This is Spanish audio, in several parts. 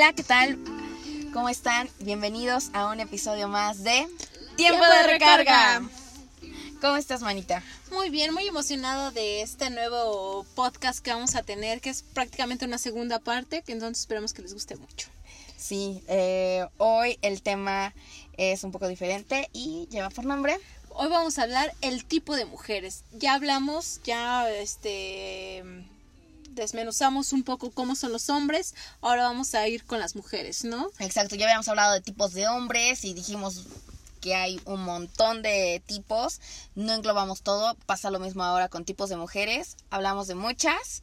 Hola, ¿qué tal? ¿Cómo están? Bienvenidos a un episodio más de Tiempo, de, recarga. ¿Cómo estás, manita? Muy bien, muy emocionada de este nuevo podcast que vamos a tener, que es prácticamente una segunda parte, que entonces esperamos que les guste mucho. Sí, eh, hoy el tema es un poco diferente y lleva por nombre. Hoy vamos a hablar el tipo de mujeres. Ya hablamos, ya este desmenuzamos un poco cómo son los hombres, ahora vamos a ir con las mujeres, ¿no? Exacto, ya habíamos hablado de tipos de hombres y dijimos que hay un montón de tipos, no englobamos todo, pasa lo mismo ahora con tipos de mujeres, hablamos de muchas,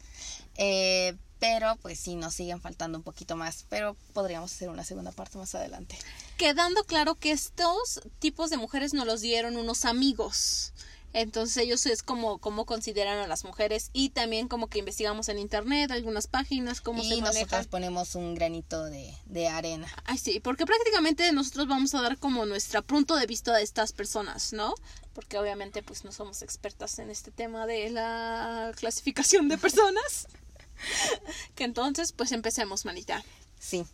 eh, pero pues sí, nos siguen faltando un poquito más, pero podríamos hacer una segunda parte más adelante. Quedando claro que estos tipos de mujeres nos los dieron unos amigos. Entonces ellos es como, como consideran a las mujeres y también como que investigamos en internet algunas páginas, cómo y se nosotros ponemos un granito de, de arena. Ay, sí, porque prácticamente nosotros vamos a dar como nuestra punto de vista de estas personas, ¿no? Porque obviamente pues no somos expertas en este tema de la clasificación de personas. que entonces pues empecemos, manita. Sí,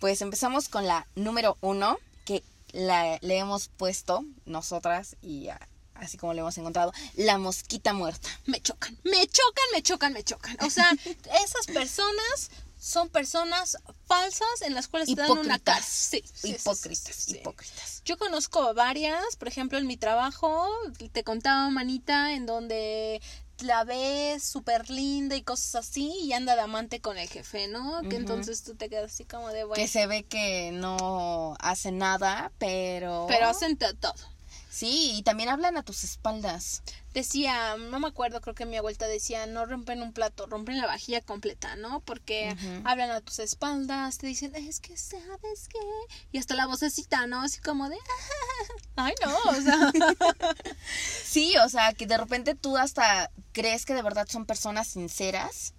pues empezamos con la número uno, que la, le hemos puesto nosotras y a así como lo hemos encontrado, la mosquita muerta. Me chocan, me chocan, me chocan, me chocan. O sea, esas personas son personas falsas en las cuales te dan una cara. Sí, hipócritas, hipócritas. Yo conozco varias, por ejemplo, en mi trabajo, te contaba manita, en donde la ves súper linda y cosas así y anda de amante con el jefe, ¿no? Que entonces tú te quedas así como de bueno. Que se ve que no hace nada, pero... Pero hacen todo. Sí, y también hablan a tus espaldas. Decía, no me acuerdo, creo que mi abuelita decía, no rompen un plato, rompen la vajilla completa, ¿no? Porque hablan a tus espaldas, te dicen, es que sabes qué. Y hasta la vocecita, ¿no? Así como de, ay, no, o sea. sí, o sea, que de repente tú hasta crees que de verdad son personas sinceras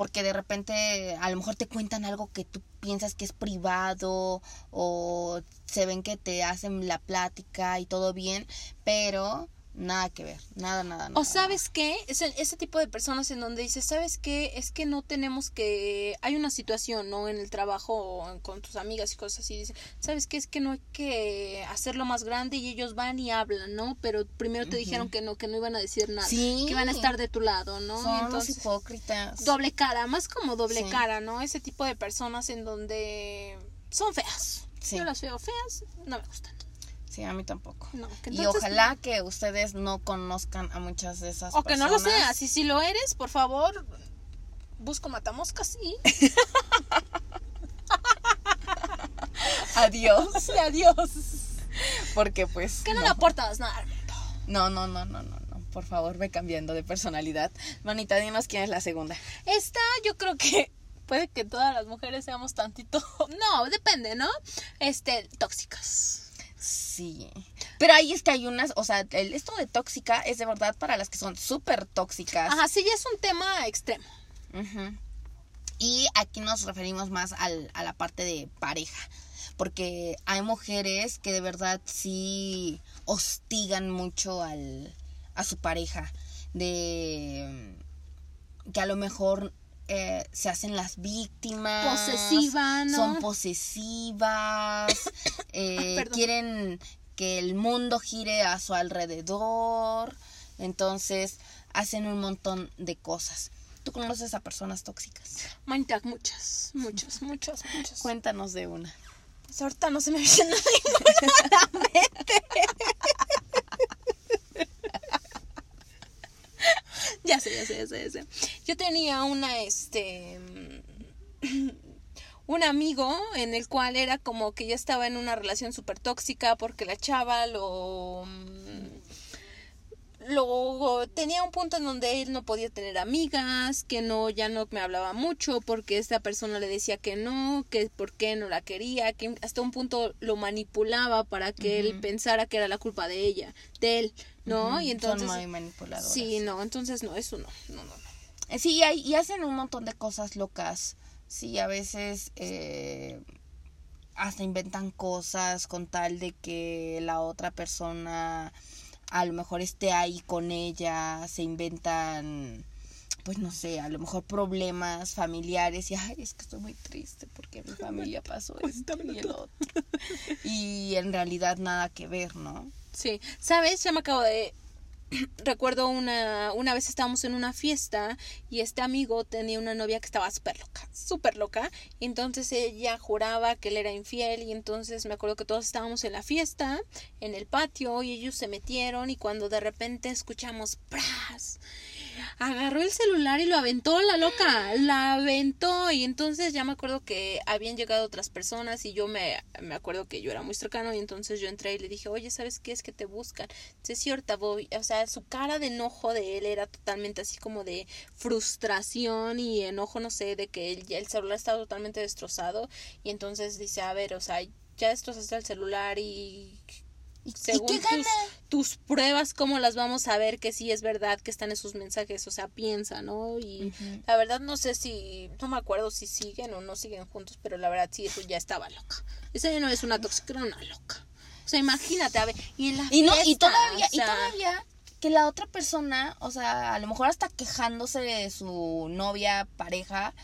porque de repente a lo mejor te cuentan algo que tú piensas que es privado o se ven que te hacen la plática y todo bien, pero Nada que ver, nada, nada, nada. O sabes qué, es ese tipo de personas en donde dices, ¿sabes qué? Es que no tenemos que, hay una situación, ¿no? En el trabajo o con tus amigas y cosas así, dices, ¿sabes qué? Es que no hay que hacerlo más grande y ellos van y hablan, ¿no? Pero primero te dijeron que no, que no iban a decir nada, sí. que iban a estar de tu lado, ¿no? Son Entonces, hipócritas. Doble cara, más como doble cara, ¿no? Ese tipo de personas en donde son feas. Yo las veo feas, no me gustan. Sí, a mí tampoco. y ojalá que ustedes no conozcan a muchas de esas o personas. O que no lo seas. Y si lo eres, por favor, busco matamoscas y... adiós. adiós. Porque pues... Que no, le aportas nada No, no, no, no, no, no. Por favor, ve cambiando de personalidad. Manita, dinos quién es la segunda. Esta yo creo que puede que todas las mujeres seamos tantito... No, depende, ¿no? Este, tóxicas. Sí. Pero ahí es que hay unas, o sea, el, esto de tóxica es de verdad para las que son súper tóxicas. Ajá, sí, es un tema extremo. Y aquí nos referimos más al, a la parte de pareja. Porque hay mujeres que de verdad sí hostigan mucho al, a su pareja. De que a lo mejor eh, se hacen las víctimas. Posesivas, ¿no? Son posesivas. eh, quieren que el mundo gire a su alrededor. Entonces hacen un montón de cosas. ¿Tú conoces a personas tóxicas? Muchas, muchas, muchas, muchas. Cuéntanos de una. Pues ahorita no se me viene ninguna a la mente. Ya sé, ya sé, ya sé, ya sé. Yo tenía una, este, un amigo en el cual era como que ya estaba en una relación súper tóxica porque la chava lo luego tenía un punto en donde él no podía tener amigas, que no, ya no me hablaba mucho porque esta persona le decía que no, que por qué no la quería, que hasta un punto lo manipulaba para que él pensara que era la culpa de ella, de él, ¿no? Y entonces... Son muy. Sí, no, entonces no, eso no, no, no. Eh, sí, y hacen un montón de cosas locas. Sí, a veces... Eh hasta inventan cosas con tal de que la otra persona a lo mejor esté ahí con ella, se inventan pues no sé, a lo mejor problemas familiares y, ay, es que estoy muy triste porque mi familia pasó esto y el otro. Y en realidad nada que ver, ¿no? Sí, ¿sabes? Ya me acabo de recuerdo una, una vez estábamos en una fiesta y este amigo tenía una novia que estaba súper loca, súper loca. Y entonces ella juraba que él era infiel y entonces me acuerdo que todos estábamos en la fiesta, en el patio y ellos se metieron y cuando de repente escuchamos ¡pras! Agarró el celular y lo aventó la loca, la aventó. Y entonces ya me acuerdo que habían llegado otras personas y yo me, me acuerdo que yo era muy cercano y entonces yo entré y le dije, oye, ¿sabes qué es que te buscan? Sí, sí, ahorita voy, o sea, su cara de enojo de él era totalmente así como de frustración y enojo, no sé, de que el, el celular estaba totalmente destrozado. Y entonces dice, a ver, o sea, ya destrozaste el celular y según qué tus, gana? tus pruebas, ¿cómo las vamos a ver que sí es verdad que están esos mensajes? O sea, piensa, ¿no? Y la verdad no sé si, no me acuerdo si siguen o no siguen juntos, pero la verdad sí, eso ya estaba loca. Esa ya no es una tóxica, era una loca. O sea, imagínate, a ver, y en la Y no, y todavía, o sea, y todavía que la otra persona, o sea, a lo mejor hasta quejándose de su novia, pareja,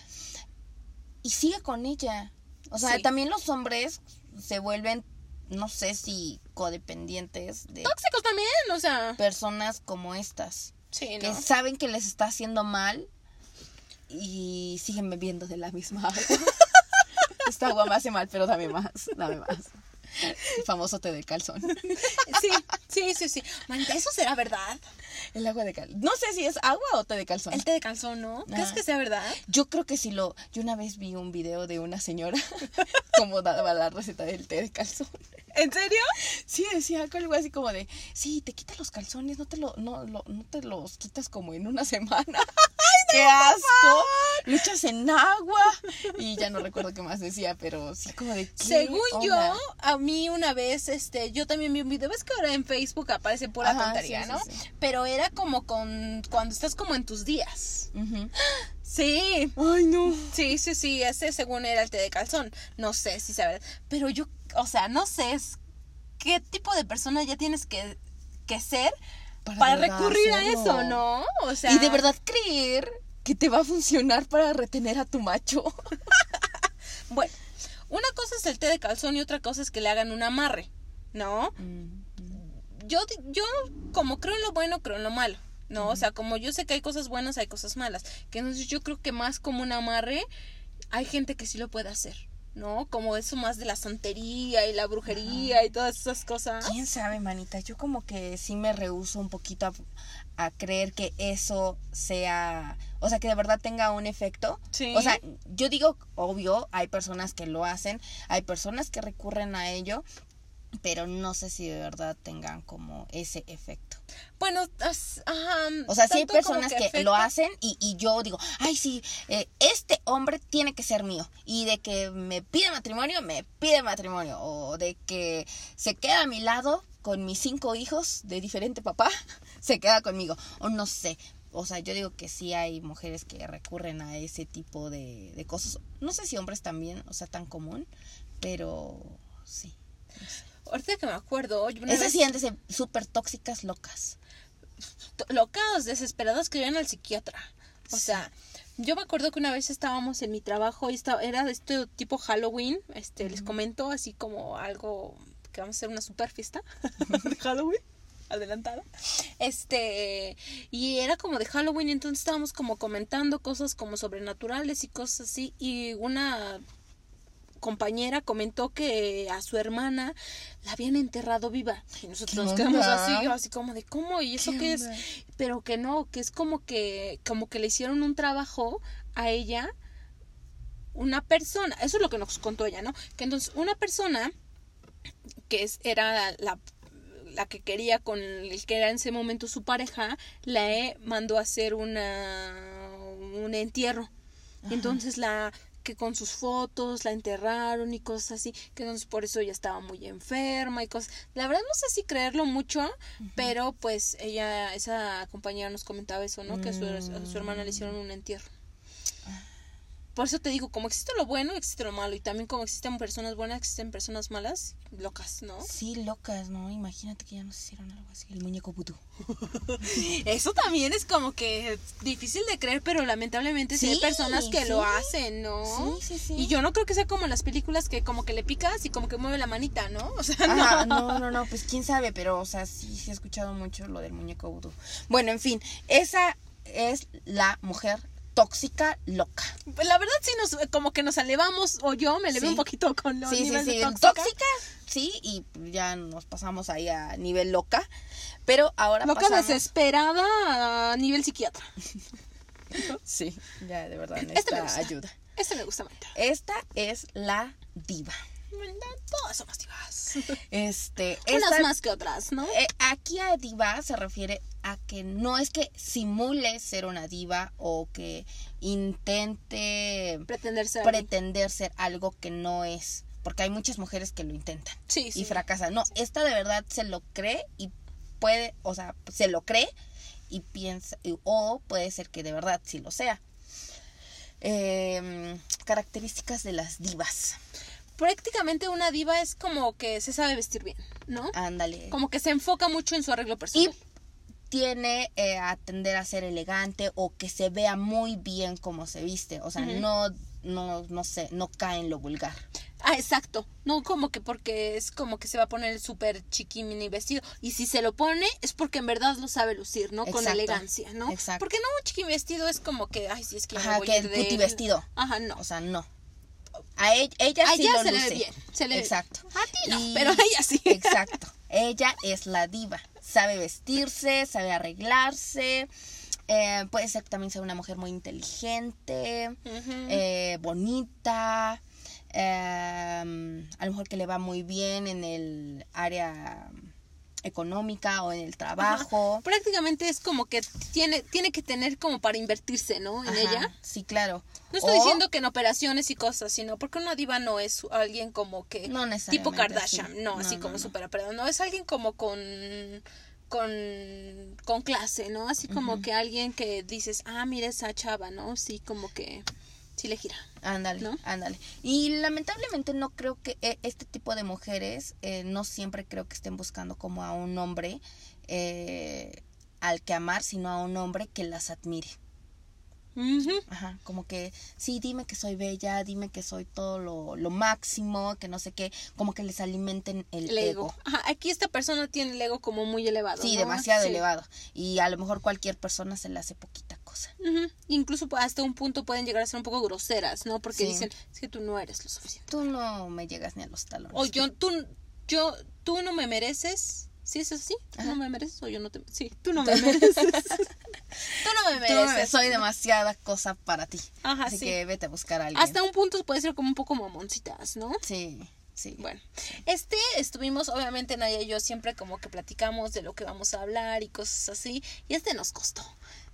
y sigue con ella. O sea, Sí. también los hombres se vuelven, no sé si codependientes de Tóxicos también, o sea, personas como estas, sí, que saben que les está haciendo mal y siguen bebiendo de la misma agua. Esta agua me hace mal, pero dame más, dame más. El famoso té de calzón. Sí, sí, sí, sí. Manita, ¿eso será verdad? El agua de calzón. No sé si es agua o té de calzón. El té de calzón, ¿no? ¿Crees Ah. que sea verdad? Yo creo que si lo. Yo una vez vi un video de una señora como daba la receta del té de calzón. ¿En serio? Sí, decía algo así como de, sí, te quitas los calzones, no te lo, no, lo- no te los quitas como en una semana. ¡Qué asco! Luchas en agua. Y ya no recuerdo qué más decía, pero sí como de ¿qué Según yo, a mí una vez, este, yo también vi un video, ves que ahora en Facebook aparece pura Ajá, tontería, sí, ¿no? sí, sí. Pero era como con, cuando estás como en tus días. Sí, Ay, no. sí, sí, sí, ese según era el té de calzón. No sé si sabes, pero yo, o sea, no sé qué tipo de persona ya tienes que, que ser Para recurrir a eso, ¿no? O sea, y de verdad creer que te va a funcionar para retener a tu macho. Bueno, una cosa es el té de calzón y otra cosa es que le hagan un amarre, ¿no? yo, di- yo como creo en lo bueno, creo en lo malo, ¿no? O sea, como yo sé que hay cosas buenas, hay cosas malas. Que entonces yo creo que más como un amarre, hay gente que sí lo puede hacer, ¿no? Como eso más de la santería y la brujería y todas esas cosas. ¿Quién sabe, manita? Yo como que sí me rehuso un poquito a, a creer que eso sea, o sea, que de verdad tenga un efecto. Sí. O sea, yo digo, obvio, hay personas que lo hacen, hay personas que recurren a ello, pero no sé si de verdad tengan como ese efecto. Bueno, ajá, O sea, sí hay personas que, lo hacen y, y yo digo, ay, sí, eh, este hombre tiene que ser mío. Y de que me pide matrimonio, me pide matrimonio. O de que se queda a mi lado con mis cinco hijos de diferente papá, se queda conmigo. O no sé. O sea, yo digo que sí hay mujeres que recurren a ese tipo de, de cosas. No sé si hombres también, o sea, tan común, pero sí. Ahorita que me acuerdo, yo una Esas vez- sí súper tóxicas locas. locas, desesperadas que iban al psiquiatra. O Sí. sea, yo me acuerdo que una vez estábamos en mi trabajo y estaba, era de este tipo Halloween, este, les comento así como algo que vamos a hacer una super fiesta de Halloween adelantada. Este, y era como de Halloween, entonces estábamos como comentando cosas como sobrenaturales y cosas así y una compañera comentó que a su hermana la habían enterrado viva. Y nosotros ¿Qué nos quedamos así así como de cómo y eso ¿Qué qué es pero que no que es como que como que le hicieron un trabajo a ella una persona eso es lo que nos contó ella no que entonces una persona que es, era la la que quería con el que era en ese momento su pareja le mandó a hacer una un entierro entonces la que con sus fotos la enterraron y cosas así, que entonces por eso ella estaba muy enferma y cosas. La verdad no sé si creerlo mucho, pero pues ella, esa compañera nos comentaba eso, ¿no? Que a su, a su hermana le hicieron un entierro. Por eso te digo, como existe lo bueno, existe lo malo. Y también como existen personas buenas, existen personas malas, locas, ¿no? Sí, locas, ¿no? Imagínate que ya nos hicieron algo así, el muñeco vudú. Eso también es como que difícil de creer, pero lamentablemente sí, hay personas que lo hacen, ¿no? Sí, sí, sí. Y yo no creo que sea como en las películas que como que le picas y como que mueve la manita, ¿no? O sea, Ajá, no. no, no, no, pues quién sabe, pero, o sea, sí, sí he escuchado mucho lo del muñeco vudú. Bueno, en fin, esa es la mujer tóxica loca. Pues la verdad sí nos como que nos elevamos o yo me elevé Sí. un poquito con los Sí, sí, niveles sí, de tóxica. tóxica, sí, y ya nos pasamos ahí a nivel loca, pero ahora Loca pasamos... desesperada a nivel psiquiatra. Sí, ya de verdad Este me necesita gusta. ayuda. Este me gusta más. Esta es la diva. Todas somos divas. Este, Unas esta- más que otras, ¿no? eh, aquí a diva se refiere a que no es que simule ser una diva o que intente Pretender ser. pretender ser algo que no es. Porque hay muchas mujeres que lo intentan sí, sí. y fracasan. No, esta de verdad se lo cree y puede, o sea, se lo cree y piensa, o puede ser que de verdad sí lo sea. Em, características de las divas. Prácticamente una diva es como que se sabe vestir bien, ¿no? Ándale. Como que se enfoca mucho en su arreglo Y personal. tiene eh, a tender a ser elegante o que se vea muy bien como se viste. O sea, no, no, no sé, no cae en lo vulgar. Ah, exacto. No como que porque es como que se va a poner el súper chiquimini vestido. Y si se lo pone es porque en verdad lo sabe lucir, ¿no? Con elegancia, ¿no? Exacto. Porque no un chiquimini vestido es como que, ay, sí, es que me Ajá, voy que el de- vestido. Ajá, no. O sea, no. A ella, ella A sí ella lo se le luce. ve bien. Se le ve- Exacto. A ti no, Y- pero a ella sí. Exacto. Ella es la diva. Sabe vestirse, sabe arreglarse. eh, puede ser también ser una mujer muy inteligente, eh, bonita. eh, a lo mejor que le va muy bien en el área económica o en el trabajo. Prácticamente es como que tiene, tiene que tener como para invertirse, ¿no? En Ajá, ella. Sí, claro. No estoy O- diciendo que en operaciones y cosas, sino porque una diva no es alguien como que No tipo Kardashian, no, No, así no, como no. súper operado, no, es alguien como con con con clase, ¿no? Así como que alguien que dices, "Ah, mira esa chava", ¿no? Sí, como que sí le gira. Ándale, ¿no? ándale. Y lamentablemente no creo que eh, este tipo de mujeres, eh, no siempre creo que estén buscando como a un hombre eh, al que amar, sino a un hombre que las admire. Ajá, como que, sí, dime que soy bella, dime que soy todo lo, lo máximo, que no sé qué, como que les alimenten el, El ego. ego. Ajá, aquí esta persona tiene el ego como muy elevado. Sí, ¿no? demasiado Sí. elevado. Y a lo mejor cualquier persona se le hace poquita cosa. Ujú. Incluso hasta un punto pueden llegar a ser un poco groseras, ¿no? Porque Sí. dicen, es que tú no eres lo suficiente. Tú no me llegas ni a los talones. O yo, tú, yo, tú no me mereces. ¿Sí es así? ¿Tú Ajá. no me mereces o yo no te Sí, tú no me mereces. tú no me no me- mereces. soy demasiada cosa para ti. Ajá, Así sí. que vete a buscar a alguien. Hasta un punto puede ser como un poco mamoncitas, ¿no? Sí, sí. Bueno, este estuvimos, obviamente Nadia y yo siempre como que platicamos de lo que vamos a hablar y cosas así, y este nos costó.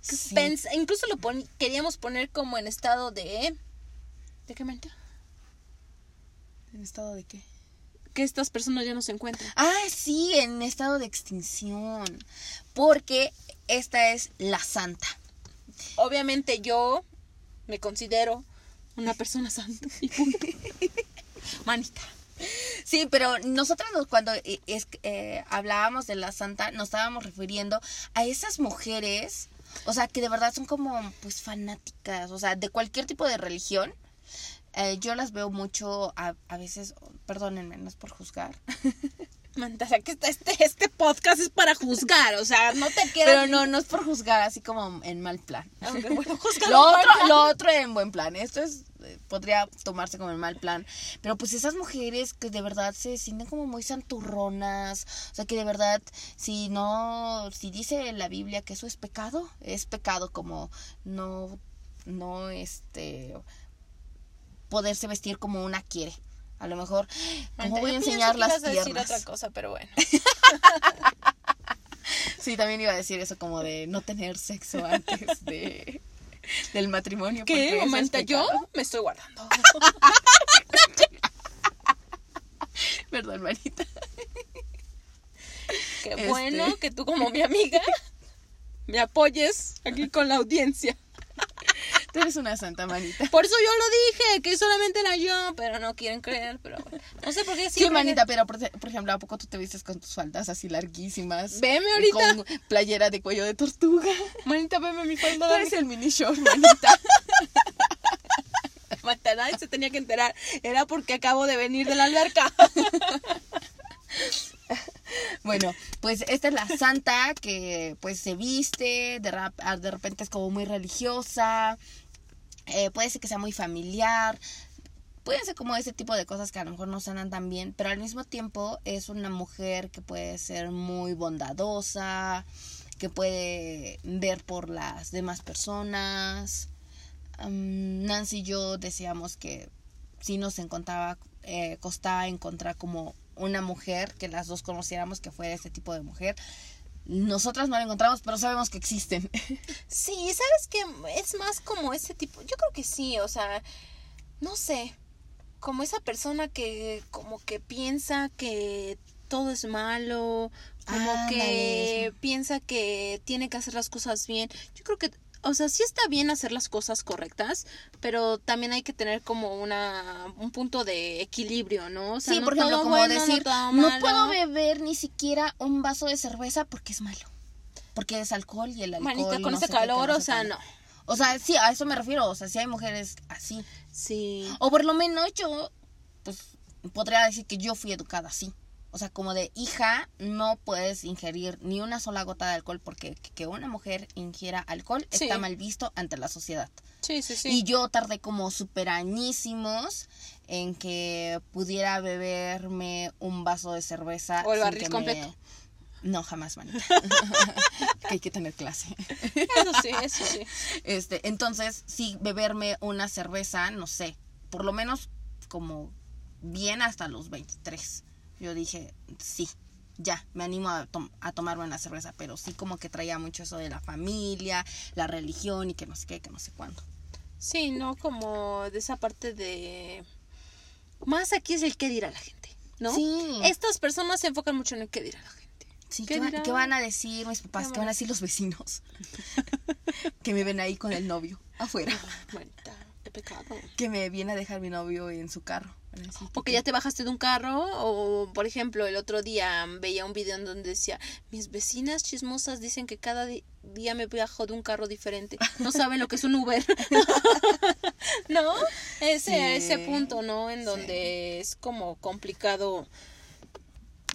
Sí. incluso lo pon- queríamos poner como en estado de... ¿De qué mente? ¿En estado de qué? Que estas personas ya no se encuentran. Ah, sí, en estado de extinción. Porque esta es la santa. Obviamente yo me considero una persona santa y punto. Manita. Sí, pero nosotros nos- cuando eh, es, eh, hablábamos de la santa nos estábamos refiriendo a esas mujeres, o sea, que de verdad son como pues fanáticas, o sea, de cualquier tipo de religión. Eh, yo las veo mucho a, a veces, perdónenme, no es por juzgar, Manita, o sea, que este, este, este podcast es para juzgar, o sea, no te quiero... pero no, no es por juzgar así como en mal plan. Aunque, bueno, júzgalo Lo otro, lo otro en buen plan. Esto es eh, podría tomarse como en mal plan. Pero pues esas mujeres que de verdad se sienten como muy santurronas. O sea que de verdad, si no, si dice la Biblia que eso es pecado, es pecado como no, no este poderse vestir como una quiere. A lo mejor, ¿cómo voy a enseñar que las ibas a decir piernas? otra cosa, pero bueno. Sí, también iba a decir eso como de no tener sexo antes de del matrimonio. ¿Qué? Momento, yo me estoy guardando. Perdón, manita. Qué Este. bueno que tú como mi amiga me apoyes aquí con la audiencia. Tú eres una santa, manita. Por eso yo lo dije, que solamente era yo, pero no quieren creer, pero bueno. No sé por qué Sí, manita, pero por, por ejemplo, ¿a poco tú te vistes con tus faldas así larguísimas? Veme ahorita. Con playera de cuello de tortuga. Manita, veme mi falda. Tú eres el mini short, manita. Manita, nadie se tenía que enterar. Era porque acabo de venir de la alberca. Bueno, pues esta es la santa que pues se viste, de, rap- ah, de repente es como muy religiosa, eh, puede ser que sea muy familiar, pueden ser como ese tipo de cosas que a lo mejor no suenan tan bien, pero al mismo tiempo es una mujer que puede ser muy bondadosa, que puede ver por las demás personas. Am, Nancy y yo decíamos que sí nos encontraba, eh, costaba encontrar como una mujer que las dos conociéramos que fuera este tipo de mujer. Nosotras no la encontramos, pero sabemos que existen. Sí, ¿sabes qué? Es más como ese tipo. Yo creo que sí, o sea, no sé. Como esa persona que como que piensa que todo es malo, como que piensa que tiene que hacer las cosas bien. Yo creo que, o sea, sí está bien hacer las cosas correctas, pero también hay que tener como una un punto de equilibrio, ¿no? O sea, sí, no por ejemplo, como bueno, decir, no, puedo beber ni siquiera un vaso de cerveza porque es malo. Porque es alcohol y el alcohol. Manita, con no ese qué, calor, o sea, no. O sea, sí, a eso me refiero. O sea, sí hay mujeres así. Sí. O por lo menos yo, pues, podría decir que yo fui educada así. O sea, como de hija, no puedes ingerir ni una sola gota de alcohol porque que una mujer ingiera alcohol Sí. está mal visto ante la sociedad. Sí, sí, sí. Y yo tardé como super añísimos en que pudiera beberme un vaso de cerveza. O el sin barril que me- completo. No, jamás, manita. que hay que tener clase. Eso sí, eso sí. Este, entonces, sí, beberme una cerveza, no sé, por lo menos como bien hasta los 23. Yo dije, sí, ya, me animo a, tom- a tomarme una cerveza, pero sí como que traía mucho eso de la familia, la religión y que no sé qué, que no sé cuándo. Sí, no como de esa parte de... Más aquí es el qué dirá la gente, ¿no? Sí. Estas personas se enfocan mucho en el qué dirá la gente. Sí, ¿Qué ¿qué, va- dirán? qué van a decir mis papás? ¿Qué ¿Qué van a decir los vecinos? que me ven ahí con el novio afuera. Manita, qué pecado. Que me viene a dejar mi novio en su carro. O que ya te bajaste de un carro, o por ejemplo, el otro día veía un video en donde decía, mis vecinas chismosas dicen que cada día me bajo de un carro diferente. No saben lo que es un Uber. ¿No? Ese, Sí. ese punto, ¿no? En donde es como complicado.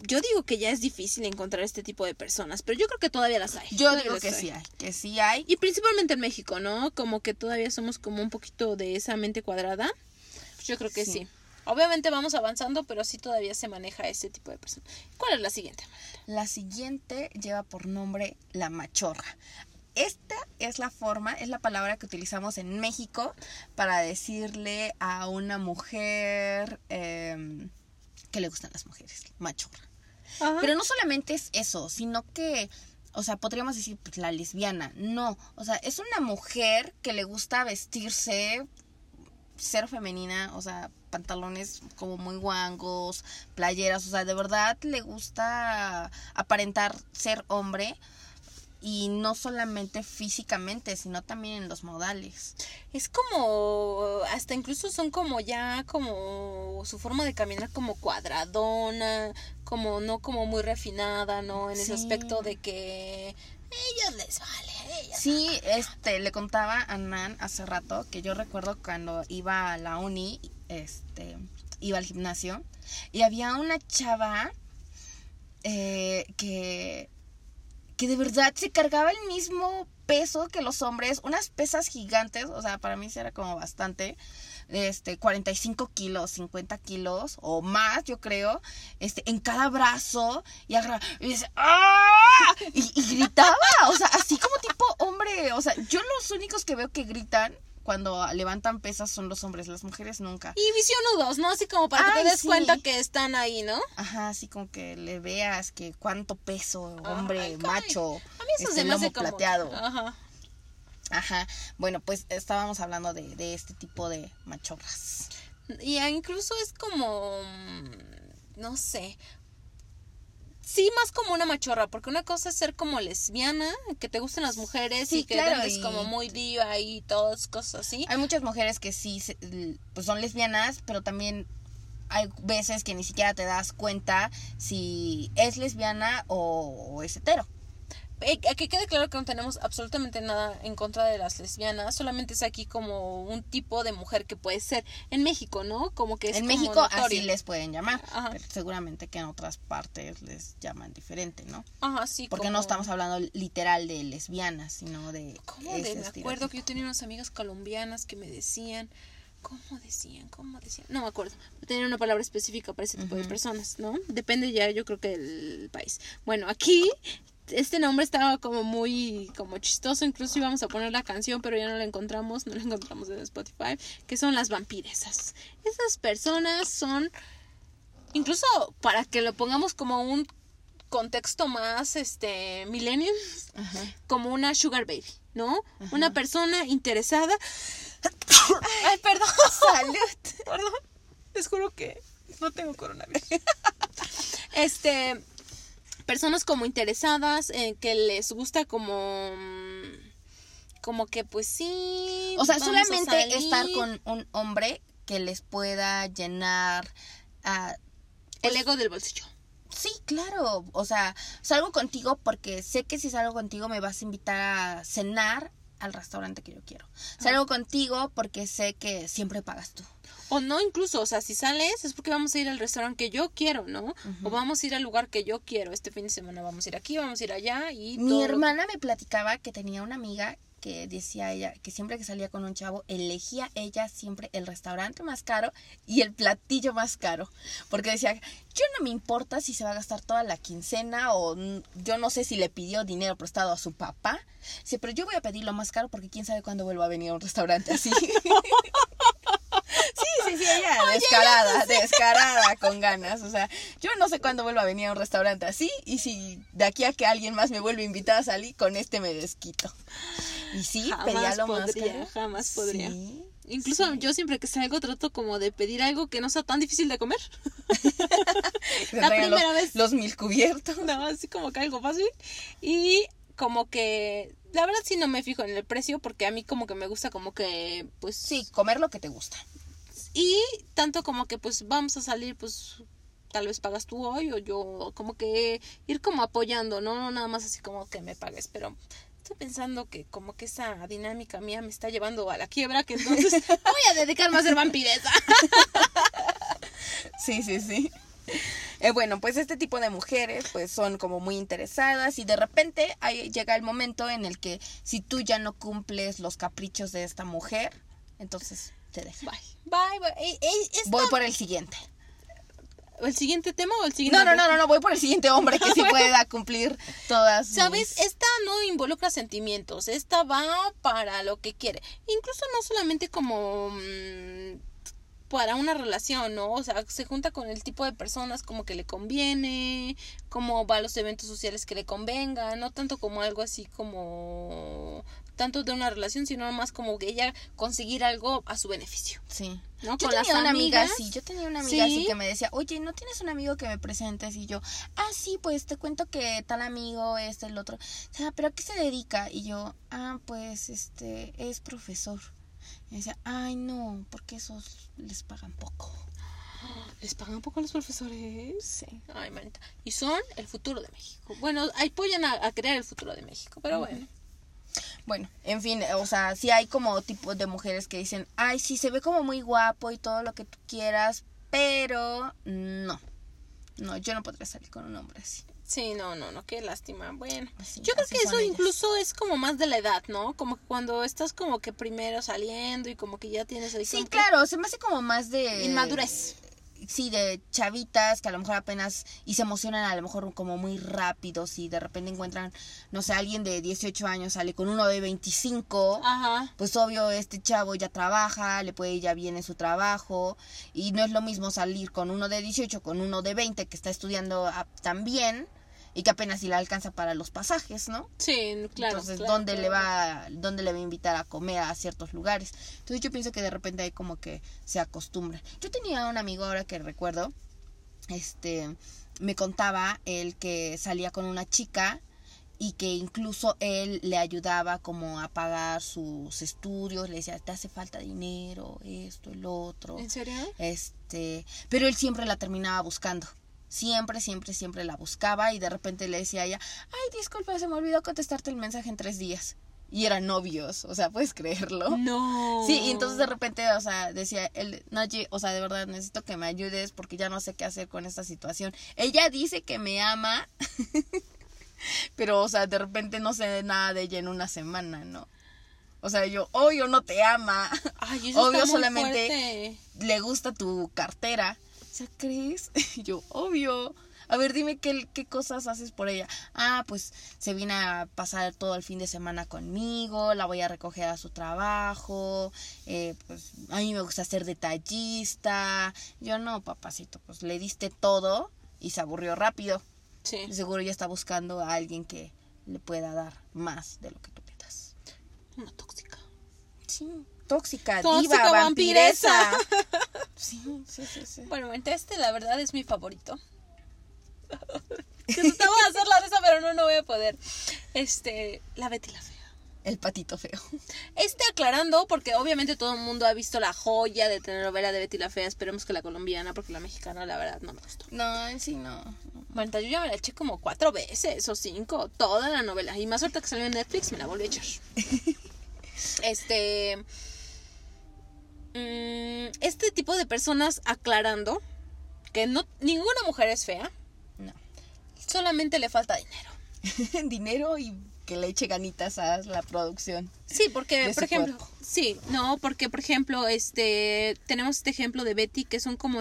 Yo digo que ya es difícil encontrar este tipo de personas, pero yo creo que todavía las hay. Yo digo que sí hay, que sí hay. Y principalmente en México, ¿no? Como que todavía somos como un poquito de esa mente cuadrada. Yo creo que sí. Sí. Obviamente vamos avanzando, pero sí todavía se maneja ese tipo de personas. ¿Cuál es la siguiente? La siguiente lleva por nombre la machorra. Esta es la forma, es la palabra que utilizamos en México para decirle a una mujer em, que le gustan las mujeres, machorra. Pero no solamente es eso, sino que, o sea, podríamos decir pues, la lesbiana. No, o sea, es una mujer que le gusta vestirse, ser femenina, o sea, pantalones como muy guangos, playeras, o sea, de verdad le gusta aparentar ser hombre y no solamente físicamente, sino también en los modales. Es como, hasta incluso son como ya, como su forma de caminar como cuadradona, como no como muy refinada, ¿no? En ese aspecto de que ellos les vale, ellos. Sí, este, le contaba a Nan hace rato que yo recuerdo cuando iba a la uni, este, iba al gimnasio y había una chava eh, que, que de verdad se cargaba el mismo peso que los hombres, unas pesas gigantes, o sea, para mí sí era como bastante, este, 45 kilos, 50 kilos o más, yo creo, este, en cada brazo y agarra, y dice, ¡ah! Y, y gritaba, o sea, así como tipo hombre, o sea, yo los únicos que veo que gritan cuando levantan pesas son los hombres, las mujeres nunca. Y visionudos, ¿no? Así como para que te des sí. cuenta que están ahí, ¿no? Ajá, así como que le veas que cuánto peso, hombre, ay, macho, A mí eso este se me hace lomo como... plateado. Ajá. Ajá, bueno, pues estábamos hablando de, de este tipo de machorras. Y incluso es como, mm, no sé, sí, más como una machorra, porque una cosa es ser como lesbiana, que te gusten las mujeres Sí, y que claro, eres y- como muy diva y todas cosas así. Hay muchas mujeres que sí pues son lesbianas, pero también hay veces que ni siquiera te das cuenta si es lesbiana o, o es hetero. Eh, que quede claro que no tenemos absolutamente nada en contra de las lesbianas, solamente es aquí como un tipo de mujer que puede ser en México, ¿no? Como que es en como México notorio. así les pueden llamar, Ajá. pero seguramente que en otras partes les llaman diferente, ¿no? Ajá, sí. Porque como- no estamos hablando literal de lesbianas, sino de... ¿Cómo de? Me acuerdo que yo tenía unas amigas colombianas que me decían. ¿Cómo decían? ¿Cómo decían? No me acuerdo. Tenía una palabra específica para ese tipo de personas, ¿no? Depende ya, yo creo que del país. Bueno, aquí este nombre estaba como muy como chistoso. Incluso íbamos a poner la canción, pero ya no la encontramos. No la encontramos en Spotify. Que son las vampiresas. Esas personas son. Incluso para que lo pongamos como un contexto más este millennium Ajá. como una sugar baby, ¿no? Una persona interesada. Ay, perdón. Salud. Perdón. Les juro que no tengo coronavirus. Este, personas como interesadas, en que les gusta como mm, como que pues sí. O sea, solamente estar con un hombre que les pueda llenar... ah, el ego del bolsillo. Sí, claro. O sea, salgo contigo porque sé que si salgo contigo me vas a invitar a cenar al restaurante que yo quiero. Salgo contigo porque sé que siempre pagas tú. O no, incluso, o sea, si sales es porque vamos a ir al restaurante que yo quiero, ¿no? O vamos a ir al lugar que yo quiero. Este fin de semana vamos a ir aquí, vamos a ir allá y Mi todo. lo- hermana me platicaba que tenía una amiga que decía ella que siempre que salía con un chavo elegía ella siempre el restaurante más caro y el platillo más caro. Porque decía yo no me importa si se va a gastar toda la quincena o yo no sé si le pidió dinero prestado a su papá. Sí pero yo voy a pedir lo más caro porque quién sabe cuándo vuelva a venir a un restaurante así sí sí descarada descarada con ganas o sea yo no sé cuándo vuelva a venir a un restaurante así y si de aquí a que alguien más me vuelve a invitar a salir con este me desquito y sí Jamás pedía lo más podría, caro. jamás podría. Sí, Incluso sí. yo siempre que salgo trato como de pedir algo que no sea tan difícil de comer. La los, primera vez. los mil cubiertos No, así como que algo fácil. Y como que, la verdad sí no me fijo en el precio porque a mí como que me gusta como que, pues... sí comer lo que te gusta Y tanto como que pues vamos a salir, pues tal vez pagas tú hoy o yo como que ir como apoyando, ¿no? No nada más así como que me pagues, pero estoy pensando que como que esa dinámica mía me está llevando a la quiebra, que entonces voy a dedicarme a ser vampiresa. Sí, sí, sí. Eh, bueno, pues este tipo de mujeres pues son como muy interesadas y de repente ahí llega el momento en el que si tú ya no cumples los caprichos de esta mujer, entonces te deja. Bye, bye, bye. Ey, ey, esta- Voy por el siguiente. ¿El siguiente tema o el siguiente? No, no, no, no, no, voy por el siguiente hombre que sí pueda cumplir todas. ¿Sabes? Esta no involucra sentimientos, esta va para lo que quiere. Incluso no solamente como mm, para una relación, ¿no? O sea, se junta con el tipo de personas como que le conviene, como va a los eventos sociales que le convengan, no tanto como algo así como tanto de una relación, sino más como que ella conseguir algo a su beneficio, Sí. ¿no? Yo Con las tenía amiga amigas. así, yo tenía una amiga Sí. así que me decía, oye, ¿no tienes un amigo que me presentes? Y yo, ah, sí, pues te cuento que tal amigo, este, el otro. O sea, ¿pero a qué se dedica? Y yo, ah, pues, este, es profesor. Y decía, ay, no, porque esos les pagan poco. ¿Les pagan poco a los profesores? Sí. Ay, manita. Y son el futuro de México. Bueno, apoyan a, a crear el futuro de México, pero bueno. Bueno, en fin, o sea, sí hay como tipo de mujeres que dicen, ay, sí, se ve como muy guapo y todo lo que tú quieras, pero no. No, yo no podría salir con un hombre así. Sí, no, no, no, qué lástima. Bueno, Así- yo creo que eso ellas. incluso es como más de la edad, ¿no? Como que cuando estás como que primero saliendo y como que ya tienes ahí Sí, claro, se me hace como más de... Inmadurez. Sí, de chavitas que a lo mejor apenas y se emocionan a lo mejor como muy rápidos y de repente encuentran, no sé, alguien de 18 años sale con uno de 25. Ajá. Pues obvio, este chavo ya trabaja, le puede ir ya bien en su trabajo y no es lo mismo salir con uno de 18, con uno de 20 que está estudiando también y que apenas si le alcanza para los pasajes, ¿no? Sí, claro. Entonces, claro, ¿dónde le va dónde le va a invitar a comer a ciertos lugares? Entonces, yo pienso que de repente hay como que se acostumbra. Yo tenía un amigo ahora que recuerdo este, me contaba él que salía con una chica y que incluso él le ayudaba como a pagar sus estudios, le decía, te hace falta dinero, esto, el otro. ¿En serio? Este, pero él siempre la terminaba buscando. Siempre, siempre, siempre la buscaba y de repente le decía a ella, ay, disculpa, se me olvidó contestarte el mensaje en tres días. Y eran novios, o sea, ¿puedes creerlo? No. Sí, y entonces de repente, o sea, decía él, Naye, o sea, de verdad necesito que me ayudes porque ya no sé qué hacer con esta situación. Ella dice que me ama, pero, o sea, de repente no sé nada de ella en una semana, ¿no? O sea, yo, obvio no te ama, Ay, eso obvio está muy solamente fuerte. le gusta tu cartera. Sea, ¿crees? Y yo, obvio. A ver, dime qué, qué cosas haces por ella. Ah, pues se viene a pasar todo el fin de semana conmigo, la voy a recoger a su trabajo, eh, pues a mí me gusta ser detallista. Yo no, papacito, pues le diste todo y se aburrió rápido. Sí. Seguro ya está buscando a alguien que le pueda dar más de lo que tú le das. Una tóxica. Sí. Tóxica, Tóxica diva, vampiresa. vampiresa. Sí, sí, sí, sí. Bueno, entre este la verdad es mi favorito. que se te voy a hacer la risa, pero no, no voy a poder. Este, la Betty la Fea. El patito feo. Este aclarando, porque obviamente todo el mundo ha visto la joya de telenovela de Betty la Fea. Esperemos que la colombiana, porque la mexicana, la verdad, no me gustó. No, en sí no. Bueno, yo ya me la eché como cuatro veces o cinco, toda la novela. Y más ahorita que salió en Netflix, me la volví a echar. este. Mm, este tipo de personas aclarando que no ninguna mujer es fea, No. solamente le falta dinero. Dinero y que le eche ganitas a la producción. Sí, porque, por ejemplo, cuerpo. sí, no, porque, por ejemplo, este, tenemos este ejemplo de Betty, que son como,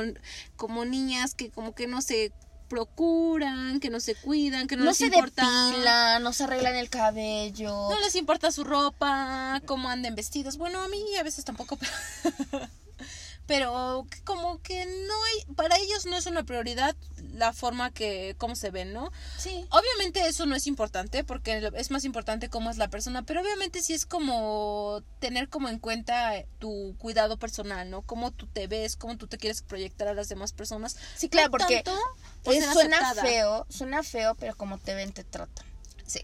como niñas que como que no se procuran, que no se cuidan, que no, No, les se importa. depilan, no se arreglan el cabello. No les importa su ropa, cómo anden vestidos. Bueno, a mí a veces tampoco, pero, como que no hay, para ellos no es una prioridad la forma que, cómo se ven, ¿no? Sí. Obviamente eso no es importante porque es más importante cómo es la persona, pero obviamente sí es como tener como en cuenta tu cuidado personal, ¿no? Cómo tú te ves, cómo tú te quieres proyectar a las demás personas. Sí, claro, porque tanto ser suena aceptada. feo, suena feo, pero como te ven, te tratan. Sí.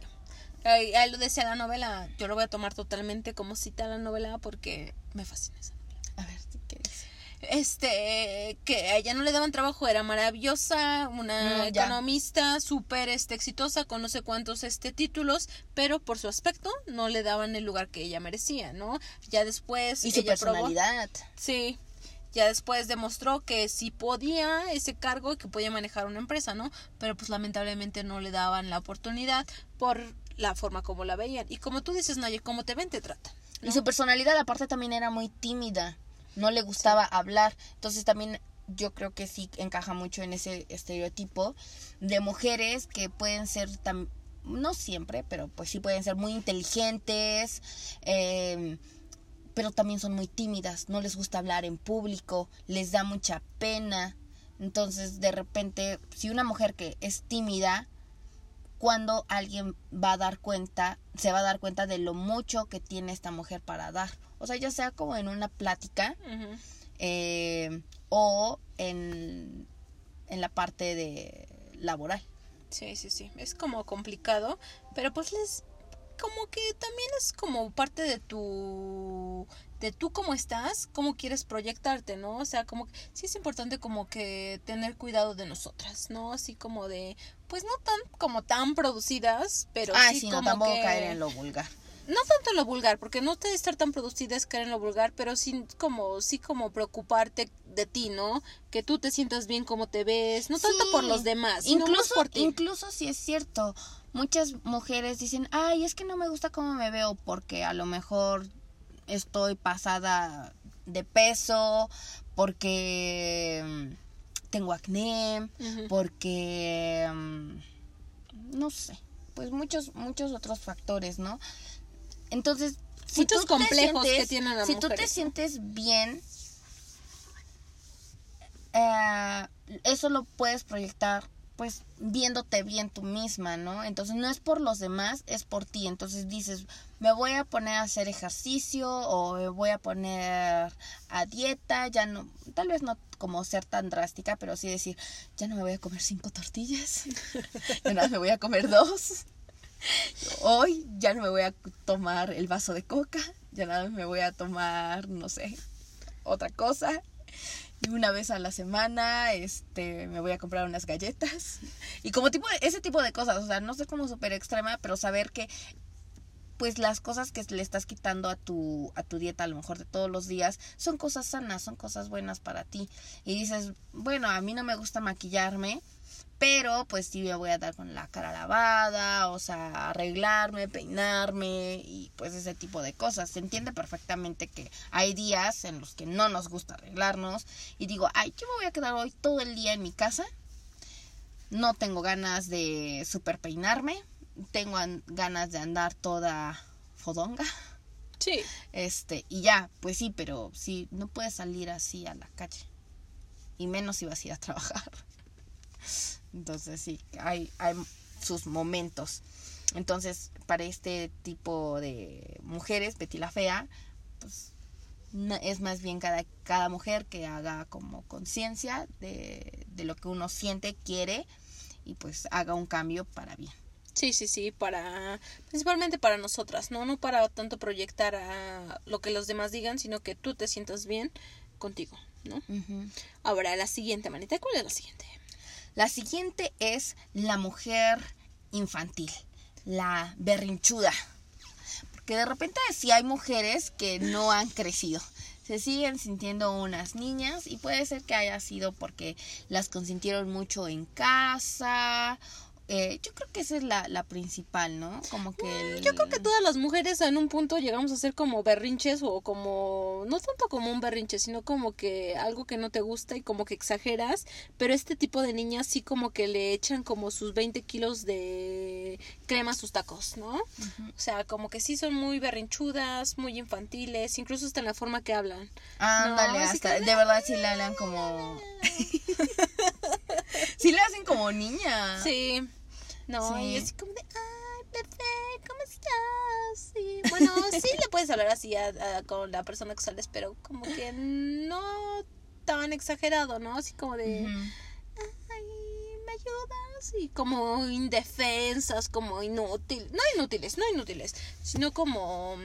Ahí, ahí lo decía la novela, yo lo voy a tomar totalmente como cita la novela porque me fascina esa novela. A ver. Este, que a ella no le daban trabajo, era maravillosa, una economista súper este, exitosa con no sé cuántos este, títulos, pero por su aspecto no le daban el lugar que ella merecía, ¿no? Ya después Y su probó- personalidad. Sí. Ya después demostró que sí podía ese cargo y que podía manejar una empresa, ¿no? Pero pues lamentablemente no le daban la oportunidad por la forma como la veían. Y como tú dices, Naye, como te ven, te tratan. Y su personalidad aparte también era muy tímida. No le gustaba hablar. Entonces también yo creo que sí encaja mucho en ese estereotipo de mujeres que pueden ser tam- no siempre, pero pues sí pueden ser muy inteligentes, eh, pero también son muy tímidas, no les gusta hablar en público, les da mucha pena. Entonces, de repente, si una mujer que es tímida, cuando alguien va a dar cuenta, se va a dar cuenta de lo mucho que tiene esta mujer para dar. O sea, ya sea como en una plática eh, o en, en la parte de laboral. Sí, sí, sí. Es como complicado, pero pues les como que también es como parte de tu de tú cómo estás, cómo quieres proyectarte, ¿no? O sea, como que sí es importante como que tener cuidado de nosotras, ¿no? Así como de pues no tan como tan producidas, pero ah, sí, sí, no, tampoco que caer en lo vulgar. No tanto en lo vulgar, porque no te debe estar tan producida es caer en lo vulgar, pero sí como, sí como preocuparte de ti, ¿no? Que tú te sientas bien como te ves, no tanto por los demás, sino más Incluso, por ti. incluso si es cierto, muchas mujeres dicen, ay, es que no me gusta cómo me veo porque a lo mejor estoy pasada de peso, porque mm, tengo acné, porque mm, no sé, pues muchos muchos otros factores, ¿no? Entonces, si Muchos tú te que sientes- tienen las Si tú te mujeres. sientes bien, eh, eso lo puedes proyectar pues viéndote bien tú misma, ¿no? Entonces no es por los demás, es por ti. Entonces dices, me voy a poner a hacer ejercicio o me voy a poner a dieta, ya no, tal vez no como ser tan drástica, pero sí decir, ya no me voy a comer cinco tortillas, ya no me voy a comer dos. Hoy ya no me voy a tomar el vaso de coca, ya nada me voy a tomar, no sé, otra cosa. Y una vez a la semana, este, me voy a comprar unas galletas. Y como tipo, ese tipo de cosas, o sea, no sé como súper extrema, pero saber que pues las cosas que le estás quitando a tu, a tu dieta a lo mejor de todos los días son cosas sanas, son cosas buenas para ti. Y dices, bueno, a mí no me gusta maquillarme, pero pues sí me voy a dar con la cara lavada, o sea, arreglarme, peinarme y pues ese tipo de cosas. Se entiende perfectamente que hay días en los que no nos gusta arreglarnos y digo, ay, yo me voy a quedar hoy todo el día en mi casa. No tengo ganas de super peinarme, tengo ganas de andar toda fodonga. Sí. Este, y ya, pues sí, pero sí, no puedes salir así a la calle. Y menos si vas a ir a trabajar. Entonces sí, hay, hay sus momentos. Entonces, para este tipo de mujeres, Betty la Fea, pues es más bien cada, cada mujer que haga como conciencia de, de lo que uno siente, quiere y pues haga un cambio para bien. Sí, sí, sí, para principalmente para nosotras, no no para tanto proyectar a lo que los demás digan, sino que tú te sientas bien contigo, ¿no? Ahora la siguiente, manita, ¿cuál es la siguiente? La siguiente es la mujer infantil, la berrinchuda. Porque de repente sí hay mujeres que no han crecido. Se siguen sintiendo unas niñas y puede ser que haya sido porque las consintieron mucho en casa eh, yo creo que esa es la, la principal, ¿no? Como que... Mm, yo creo que todas las mujeres en un punto llegamos a ser como berrinches o como... No tanto como un berrinche, sino como que algo que no te gusta y como que exageras. Pero este tipo de niñas sí como que le echan como sus 20 kilos de crema a sus tacos, ¿no? O sea, como que sí son muy berrinchudas, muy infantiles, incluso hasta en la forma que hablan. Ándale, hasta... De verdad sí le hablan como... sí le hacen como niña. Sí. No, y es como de, ay, bebé, ¿cómo estás? Y bueno, sí le puedes hablar así a, con la persona que sales, pero como que no tan exagerado, ¿no? Así como de, ay, ¿me ayudas? Y como indefensas, como inútiles, no inútiles, no inútiles, sino como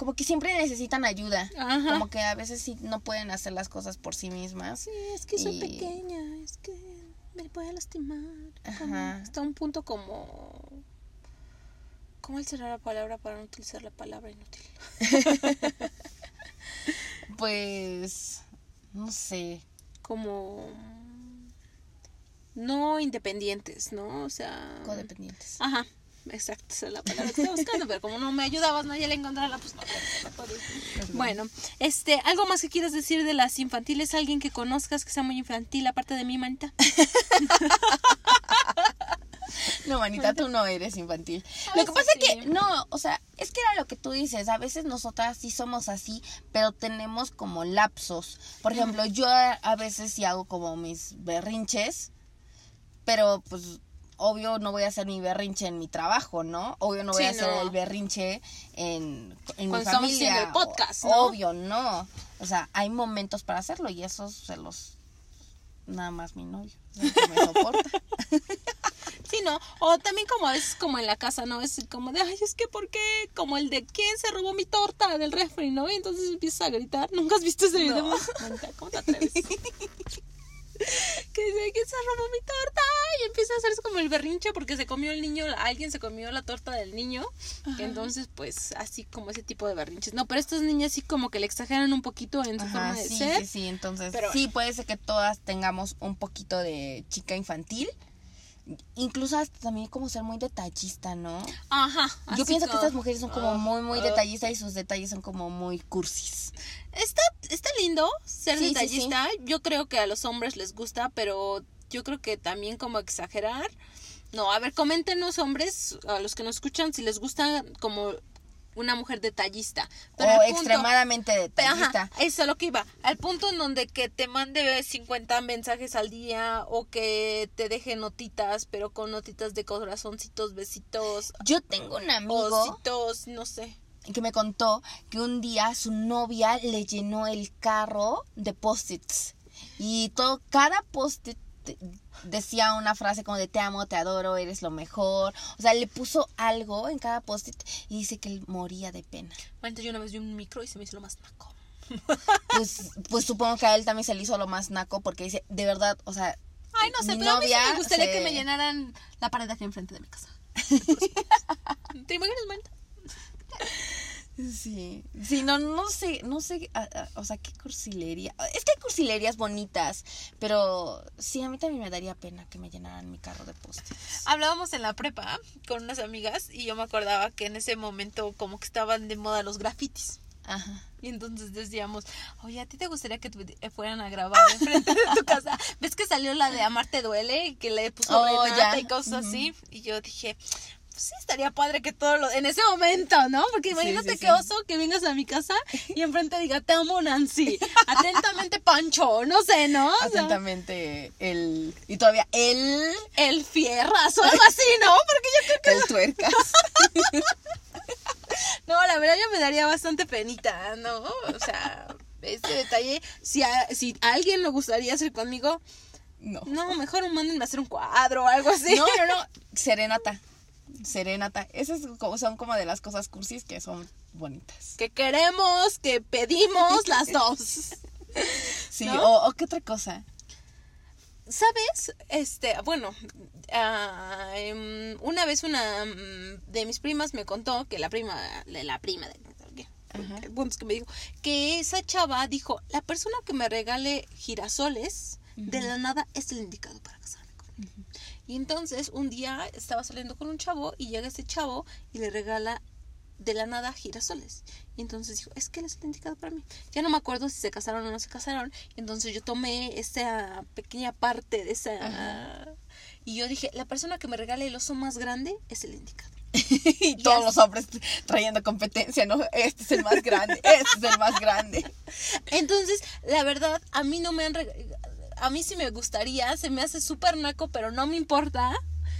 como que siempre necesitan ayuda. Como que a veces sí no pueden hacer las cosas por sí mismas. Sí, es que soy pequeña, es que me puede lastimar. Ajá. Está un punto como... ¿Cómo será la palabra para no utilizar la palabra inútil? pues... No sé. Como... No independientes, ¿no? O sea... Codependientes. Ajá. Exacto, esa es la palabra que estaba buscando, pero como no me ayudabas, nadie le encontrarla, pues no, Bueno, este, ¿algo más que quieras decir de las infantiles? ¿Alguien que conozcas que sea muy infantil, aparte de mi manita? No, manita, tú no eres infantil. Lo que pasa es que, no, o sea, es que era lo que tú dices. A veces nosotras sí somos así, pero tenemos como lapsos. Por ejemplo, yo a veces sí hago como mis berrinches, pero pues obvio no voy a hacer mi berrinche en mi trabajo, ¿no? Obvio no voy a hacer el berrinche en, en mi familia. el podcast, ¿no? Obvio, no. O sea, hay momentos para hacerlo y esos se los nada más mi novio que me soporta. Sí, ¿no? O también como es como en la casa, ¿no? Es como de, ay, es que ¿por qué? Como el de, ¿quién se robó mi torta del refri, no? Y entonces empiezas a gritar. ¿Nunca has visto ese video? ¿Cómo te atreves? que dice que se robó mi torta y empieza a hacerse como el berrinche porque se comió el niño, alguien se comió la torta del niño. Entonces, pues así como ese tipo de berrinches. No, pero estas niñas sí como que le exageran un poquito en su forma de ser. Sí, sí, entonces sí puede ser que todas tengamos un poquito de chica infantil incluso hasta también como ser muy detallista, ¿no? Ajá. Yo pienso que estas mujeres son como muy, muy detallistas y sus detalles son como muy cursis. Está, está lindo ser detallista. Yo creo que a los hombres les gusta, pero yo creo que también como exagerar. No, a ver, coméntenos hombres, a los que nos escuchan, si les gusta como una mujer detallista. o punto- extremadamente ajá, detallista. eso es lo que iba. Al punto en donde que te mande 50 mensajes al día o que te deje notitas, pero con notitas de corazoncitos, besitos, Yo tengo un amigo ositos, no sé. que me contó que un día su novia le llenó el carro de post-its. Y todo, cada post-it decía una frase como de te amo, te adoro, eres lo mejor. O sea, le puso algo en cada post-it y dice que él moría de pena. Bueno, yo una vez vi un micro y se me hizo lo más naco. Pues, pues supongo que a él también se le hizo lo más naco porque dice, de verdad, o sea, Ay, no sé, pero a mí sí novia me gustaría se- que me llenaran la pared aquí enfrente de mi casa. ¿Te imaginas, Marta? Sí, sí, no, no sé, no sé, a- a- o sea, qué cursilería. Es que hay cursilerías bonitas, pero sí, a mí también me daría pena que me llenaran mi carro de postes. Hablábamos en la prepa con unas amigas y yo me acordaba que en ese momento como que estaban de moda los grafitis. Ajá. Y entonces decíamos, oye, ¿a ti te gustaría que fueran a grabar enfrente de tu casa? ¿Ves que salió la de Amarte Duele y que le puso Oh, ya. y cosas así? Y yo dije, sí, estaría padre que todo lo... En ese momento, ¿no? Porque imagínate sí, qué sí. oso que vengas a mi casa y enfrente diga, te amo Nancy. Atentamente Pancho, no sé, ¿no? Atentamente, el. Y todavía el. el fierras o algo así, ¿no? Porque yo creo El tuercas. No, la verdad yo me daría bastante penita, ¿no? O sea, este detalle, si a, si a alguien le gustaría hacer conmigo, No. no, mejor mándenme a hacer un cuadro o algo así. No, no, no. Serenata. Serenata. Esas son como de las cosas cursis que son bonitas. Que queremos, que pedimos las dos. Sí, ¿No? o, o qué otra cosa. ¿Sabes? Este, bueno, ah, em, una vez una mm, de mis primas me contó que la prima, de la prima de que me dijo que esa chava dijo, la persona que me regale girasoles de la nada es el indicado para él. Y entonces un día estaba saliendo con un chavo y llega ese chavo y le regala de la nada girasoles. Y entonces dijo, es que él es el indicado para mí. Ya no me acuerdo si se casaron o no se casaron. Entonces yo tomé esa pequeña parte de esa... Ajá. Y yo dije, la persona que me regale el oso más grande es el indicado. y todos los hombres trayendo competencia, ¿no? Este es el más grande, este es el más grande. Entonces, la verdad, a mí no me han... reg- A mí sí me gustaría, se me hace súper naco, pero no me importa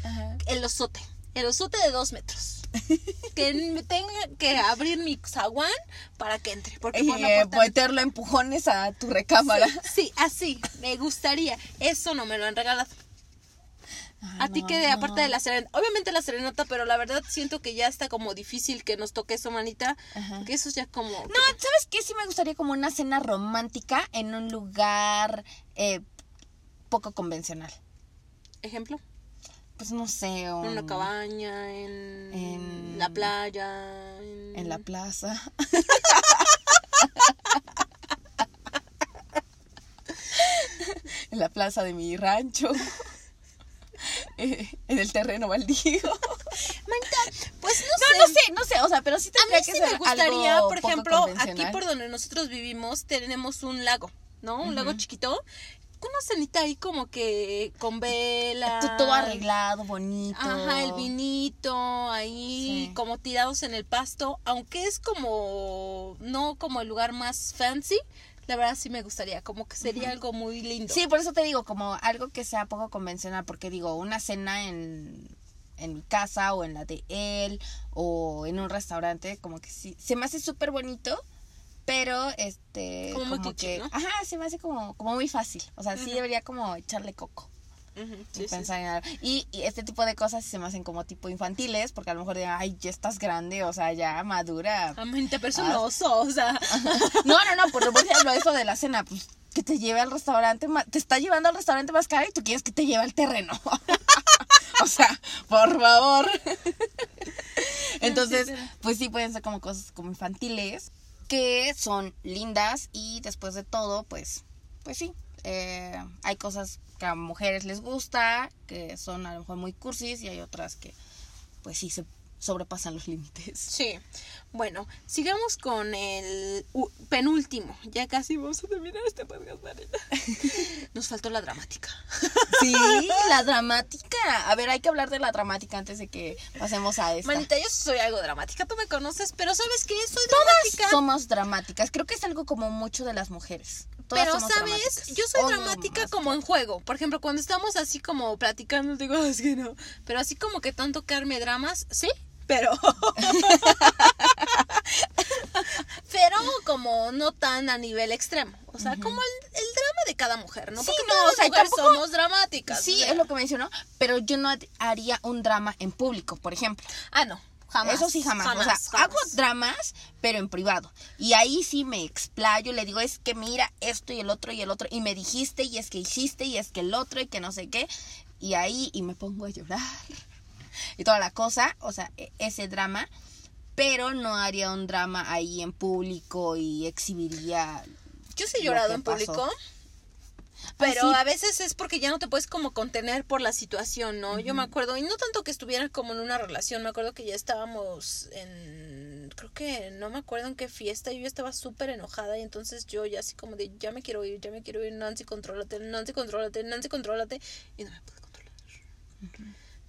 Ajá. el osote. El osote de dos metros. que me tenga que abrir mi zaguán para que entre. Porque Y por eh, meterlo empujones a tu recámara. Sí, así, me gustaría. Eso no me lo han regalado. Ay, A ti que de, aparte de la serenata, obviamente la serenata, pero la verdad siento que ya está como difícil que nos toque eso, manita. Ajá. Que eso es ya como... No, ¿sabes qué? Sí me gustaría como una cena romántica en un lugar eh, poco convencional. Ejemplo, Pues no sé, en un- una cabaña, en, En- la playa, en, en la plaza. en la plaza de mi rancho. Eh, en el terreno baldío. Manita, pues no, No, sé. no sé, no sé, o sea, pero sí A tendría mí que sí ser me gustaría, algo por ejemplo, aquí por donde nosotros vivimos tenemos un lago, ¿no? Un lago chiquito. Una cenita ahí como que con vela. Todo arreglado, bonito. Ajá, el vinito ahí Sí. como tirados en el pasto, aunque es como no como el lugar más fancy, la verdad sí me gustaría, como que sería algo muy lindo. Sí, por eso te digo, como algo que sea poco convencional, porque digo, una cena en, en mi casa o en la de él o en un restaurante, como que sí, se me hace súper bonito, pero este... Como cliché, que, ¿no? Ajá, se me hace como, como muy fácil, o sea, sí debería como echarle coco. Y sí, sí, pensar en algo. Y, y este tipo de cosas se me hacen como tipo infantiles, porque a lo mejor digan, ay, ya estás grande, o sea, ya madura. A mí te parece un Ah. o sea, No, no, no, por, ejemplo, eso de la cena, pues que te lleve al restaurante, te está llevando al restaurante más caro y tú quieres que te lleve al terreno. o sea, por favor. Entonces, pues sí pueden ser como cosas como infantiles que son lindas y después de todo, pues, pues sí, eh, hay cosas que a mujeres les gusta, que son a lo mejor muy cursis y hay otras que, pues sí, se sobrepasan los límites. sí. Bueno, sigamos con el penúltimo. Ya casi vamos a terminar este podcast, Marita. Nos faltó la dramática. Sí, la dramática. A ver, hay que hablar de la dramática antes de que pasemos a esta. Manita, yo soy algo dramática, tú me conoces, pero ¿sabes qué? Soy Todas dramática. somos dramáticas. Creo que es algo como mucho de las mujeres. Todas Pero, ¿sabes? dramáticas. Yo soy O dramática como en juego. Por ejemplo, cuando estamos así como platicando, digo, "Ah, es que no. Pero así como que tanto que arme dramas, sí, pero. pero como no tan a nivel extremo. O sea, como el, el drama de cada mujer, ¿no? Sí, Porque no, o sea, tampoco- somos dramáticas. Sí, o sea. es lo que mencionó. Pero yo no haría un drama en público, por ejemplo. Ah, no. Jamás. Eso sí, jamás. o sea, jamás. hago dramas, pero en privado. Y ahí sí me explayo, le digo, es que mira esto y el otro y el otro. Y me dijiste, y es que hiciste, y es que el otro, y que no sé qué. Y ahí, y me pongo a llorar. Y toda la cosa, o sea, e- ese drama. Pero no haría un drama ahí en público y exhibiría. Yo sí he lo llorado en pasó. público. Ah, Pero sí. a veces es porque ya no te puedes como contener por la situación, ¿no? Yo me acuerdo, y no tanto que estuviera como en una relación, me acuerdo que ya estábamos en, creo que no me acuerdo en qué fiesta, y yo estaba súper enojada y entonces yo ya así como de, ya me quiero ir, ya me quiero ir, Nancy, contrólate, Nancy, contrólate, Nancy, contrólate, y no me pude controlar.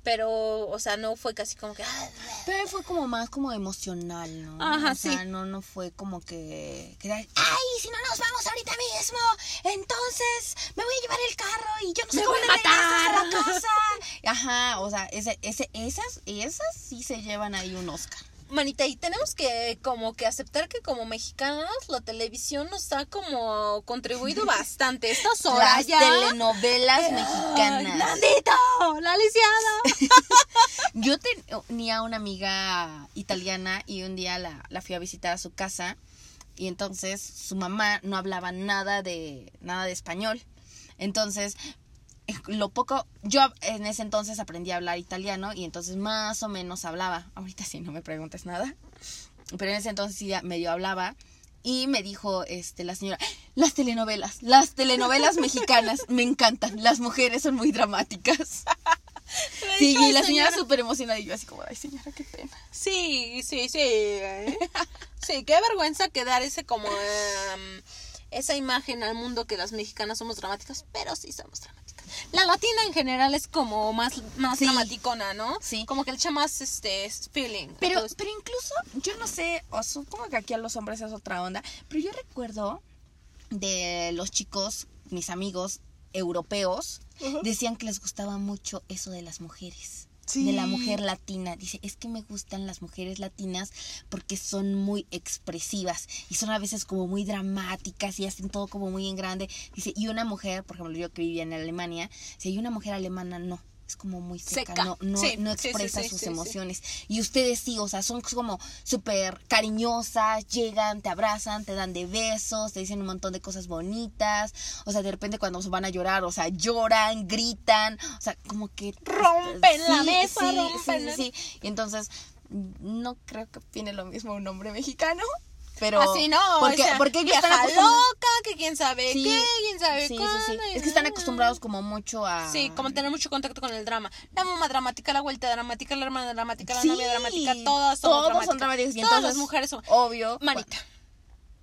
Pero, o sea, no fue casi como que... "Ah, Pero fue como más como emocional, ¿no? Ajá, o sea, sí. no, no fue como que, que ay, si no nos vamos ahorita mismo, entonces me voy a llevar el carro y yo no sé Me cómo voy a regresas a la matar. casa. Ajá, o sea, ese, ese, esas, esas sí se llevan ahí un Oscar. Manita, y tenemos que como que aceptar que como mexicanos la televisión nos ha como contribuido bastante. Esta Las Soraya. telenovelas mexicanas. ¡Nandito! ¡La lisiada! Yo tenía una amiga italiana y un día la, la fui a visitar a su casa y entonces su mamá no hablaba nada de nada de español. Entonces, lo poco yo en ese entonces aprendí a hablar italiano y entonces más o menos hablaba. Ahorita sí no me preguntes nada. Pero en ese entonces sí medio hablaba y me dijo este la señora, "Las telenovelas, las telenovelas mexicanas me encantan. Las mujeres son muy dramáticas." Sí, y la señora súper emocionada y yo así como, ay señora, qué pena. Sí, sí, sí. ¿eh? Sí, qué vergüenza quedar ese como... em, esa imagen al mundo que las mexicanas somos dramáticas, pero sí somos dramáticas. La latina en general es como más, más Sí. dramaticona, ¿no? Sí. Como que le echa más este feeling. Pero, pero incluso, yo no sé, o supongo que aquí a los hombres es otra onda, pero yo recuerdo de los chicos, mis amigos europeos, decían que les gustaba mucho eso de las mujeres. De la mujer latina. Dice, es que me gustan las mujeres latinas porque son muy expresivas y son a veces como muy dramáticas y hacen todo como muy en grande. Dice, y una mujer, por ejemplo, yo que vivía en Alemania, si hay una mujer alemana, no. Es como muy seca, Seca. no, no, Sí, no sí, sí, expresa sí, sus emociones. Y ustedes sí, o sea, son como súper cariñosas, llegan, te abrazan, te dan de besos, te dicen un montón de cosas bonitas. O sea, de repente cuando se van a llorar, o sea, lloran, gritan, o sea, como que... Rompen la mesa, sí, rompen sí, sí, sí. Y entonces, no creo que opine lo mismo un hombre mexicano, pero... Así no, porque, o sea, porque ellos están loca, que quién sabe Sí, qué, sabe Sí, cuándo, Es que están acostumbrados como mucho a... Sí, como tener mucho contacto con el drama. La mamá dramática, la vuelta dramática, la hermana dramática, la novia dramática, todas son todos dramáticas. son dramáticos. Y todas las mujeres son... Obvio. Manita.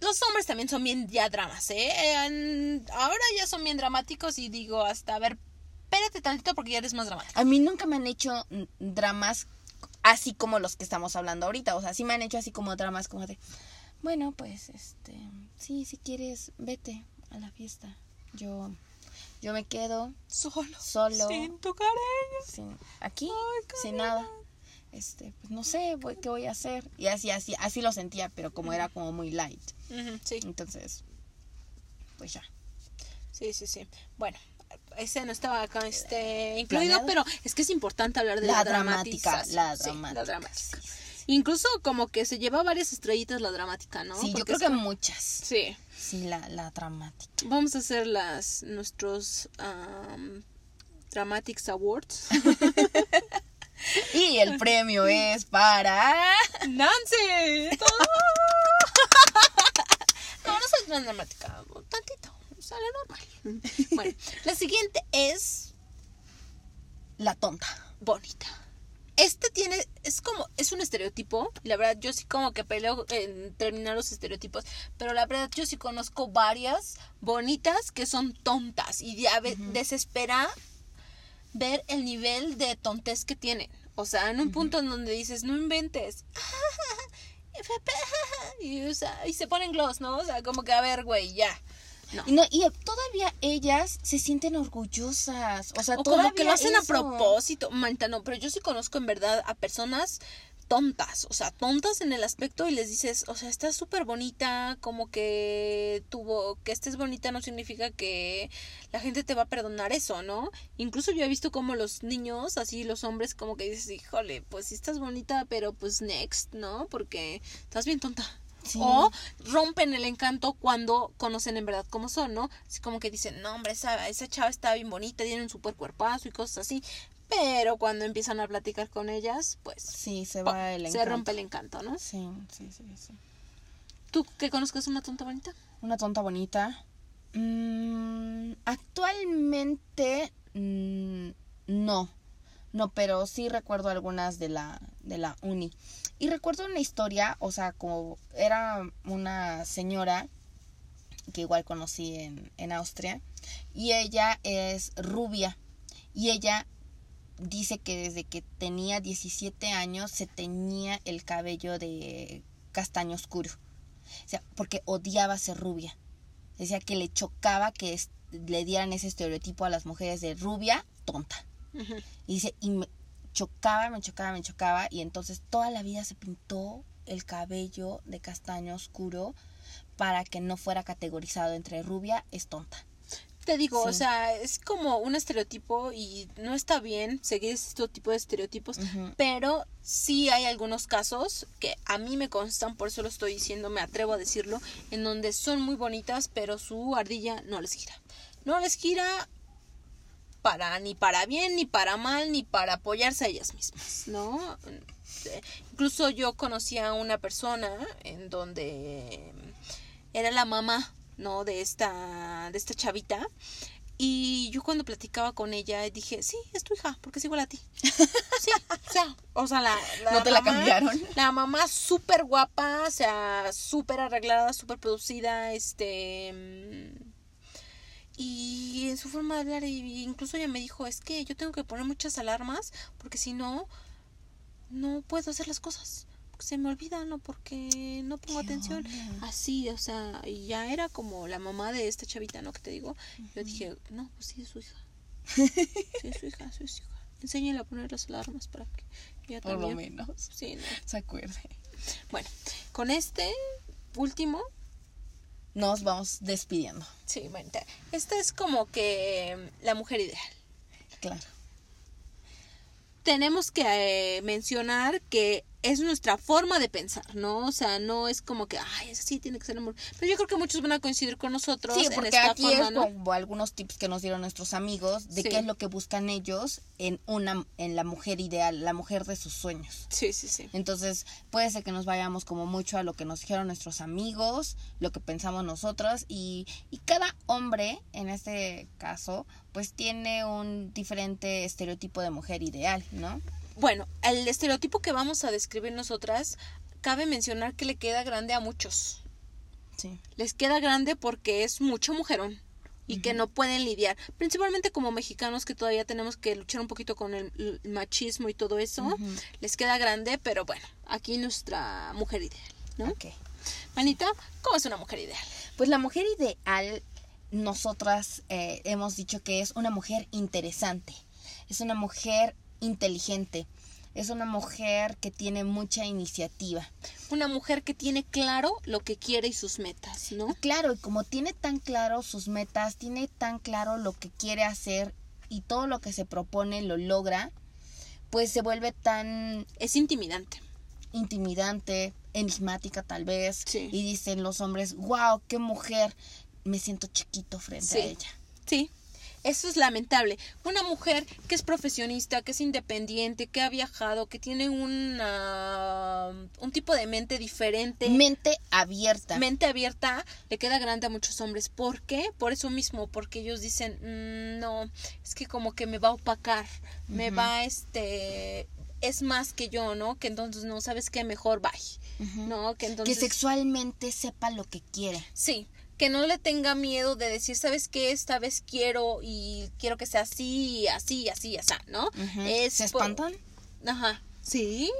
Los hombres también son bien ya dramas, ¿eh? En- Ahora ya son bien dramáticos y digo hasta, a ver, espérate tantito porque ya eres más dramático. A mí nunca me han hecho dramas así como los que estamos hablando ahorita. O sea, sí me han hecho así como dramas como de, bueno, pues, este, sí, si quieres, vete a la fiesta. Yo, yo me quedo Solo. solo, Sin tu cariño. sin, aquí, Ay, sin nada. Este, pues no sé voy- qué voy a hacer. Y así, así, así lo sentía, pero como era como muy light. Sí, Entonces, pues ya. sí, sí, sí. Bueno, ese no estaba acá este, incluido, ¿Planeado? pero es que es importante hablar de la, La dramática, la Sí, dramática. la dramática. Incluso como que se lleva varias estrellitas la dramática, ¿no? Sí, yo creo es que muchas. Sí. Sí, la, la dramática. Vamos a hacer las nuestros um, Dramatics Awards. Y el premio es para... ¡Nancy! no, no soy tan dramática. Tantito. Sale normal. Bueno, la siguiente es La tonta. bonita. Este tiene, es como, es un estereotipo, y la verdad yo sí como que peleo en terminar los estereotipos, pero la verdad yo sí conozco varias bonitas que son tontas y ya ve- desespera ver el nivel de tontez que tienen. O sea, en un punto en donde dices, no inventes. Y, o sea, y se ponen gloss, ¿no? O sea, como que a ver, güey, ya. No. Y, no, y todavía ellas se sienten orgullosas. O sea, O como que lo hacen a propósito. Manta, no, pero yo sí conozco en verdad a personas tontas, o sea, tontas en el aspecto y les dices, o sea, estás súper bonita, como que tuvo, que estés bonita no significa que la gente te va a perdonar eso, ¿no? Incluso yo he visto como los niños, así los hombres, como que dices, híjole, pues sí estás bonita, pero pues next, ¿no? Porque estás bien tonta. Sí. O rompen el encanto cuando conocen en verdad cómo son, ¿no? Así como que dicen, no, hombre, esa, esa chava está bien bonita, tiene un super cuerpazo y cosas así. Pero cuando empiezan a platicar con ellas, pues Sí, se va el se encanto. rompe el encanto, ¿no? Sí, sí, sí, sí. ¿Tú que conozcas una tonta bonita? Una tonta bonita. Mm, actualmente mm, no. No, pero sí recuerdo algunas de la, de la uni. Y recuerdo una historia, o sea, como era una señora que igual conocí en, en Austria. Y ella es rubia. Y ella dice que desde que tenía 17 años se teñía el cabello de castaño oscuro. O sea, porque odiaba ser rubia. Decía que le chocaba que le dieran ese estereotipo a las mujeres de rubia, tonta. Y dice, y me chocaba, me chocaba, me chocaba. Y entonces toda la vida se pintó el cabello de castaño oscuro para que no fuera categorizado entre rubia es tonta. Te digo, o sea, es como un estereotipo y no está bien seguir este tipo de estereotipos, pero sí hay algunos casos que a mí me constan, por eso lo estoy diciendo, me atrevo a decirlo, en donde son muy bonitas, pero su ardilla no les gira. No les gira para ni para bien, ni para mal, ni para apoyarse a ellas mismas, ¿no? Incluso yo conocí a una persona en donde era la mamá, ¿no? De esta, de esta chavita. Y yo cuando platicaba con ella dije, sí, es tu hija, porque es igual a ti. Sí, o sea, o sea, la, ¿No te la cambiaron? La mamá súper guapa, o sea, súper arreglada, súper producida, este... Y en su forma de hablar, incluso ella me dijo, es que yo tengo que poner muchas alarmas, porque si no, no puedo hacer las cosas. Se me olvidan o porque no pongo ¿Qué atención. onda? Así, o sea, ya era como la mamá de esta chavita, ¿no? Que te digo. Yo dije, no, pues sí, es su hija. Sí, es su hija, sí, es su hija. Enséñale a poner las alarmas para que ella Por lo también. menos. Sí, no. Se acuerde. Bueno, con este último, Nos vamos despidiendo. sí, bueno, esta es como que mm, la mujer ideal. Claro. Tenemos que eh, mencionar que es nuestra forma de pensar, ¿no? O sea, no es como que, ay, es así, tiene que ser amor. Pero yo creo que muchos van a coincidir con nosotros Sí, en porque esta aquí forma, es ¿no? como algunos tips que nos dieron nuestros amigos de Sí. qué es lo que buscan ellos en una en la mujer ideal, la mujer de sus sueños. Sí, sí, sí. Entonces, puede ser que nos vayamos como mucho a lo que nos dijeron nuestros amigos, lo que pensamos nosotros y, y cada hombre, en este caso, pues tiene un diferente estereotipo de mujer ideal, ¿no? Bueno, el estereotipo que vamos a describir nosotras, cabe mencionar que le queda grande a muchos. Sí. Les queda grande porque es mucho mujerón y que no pueden lidiar, principalmente como mexicanos que todavía tenemos que luchar un poquito con el, machismo y todo eso, les queda grande, pero bueno, aquí nuestra mujer ideal, ¿no? Ok. Manita, ¿cómo es una mujer ideal? Pues la mujer ideal, nosotras eh, hemos dicho que es una mujer interesante, es una mujer inteligente, es una mujer que tiene mucha iniciativa. Una mujer que tiene claro lo que quiere y sus metas, ¿no? Y claro, y como tiene tan claro sus metas, tiene tan claro lo que quiere hacer y todo lo que se propone lo logra, pues se vuelve tan Es intimidante. intimidante, enigmática tal vez, Sí. y dicen los hombres, wow, qué mujer, me siento chiquito frente Sí. a ella. Sí, eso es lamentable. Una mujer que es profesionista, que es independiente, que ha viajado, que tiene una, un tipo de mente diferente, Mente abierta. mente abierta, le queda grande a muchos hombres. ¿Por qué? Por eso mismo, porque ellos dicen, "Mm, no, es que como que me va a opacar, me va este es más que yo, ¿no? Que entonces no sabes qué mejor bye. ¿No? Que entonces Que sexualmente sepa lo que quiere. Sí, que no le tenga miedo de decir, ¿sabes qué? Esta vez quiero y quiero que sea así, así, así, así, ¿no? Es ¿Se por- espantan? Ajá. Sí.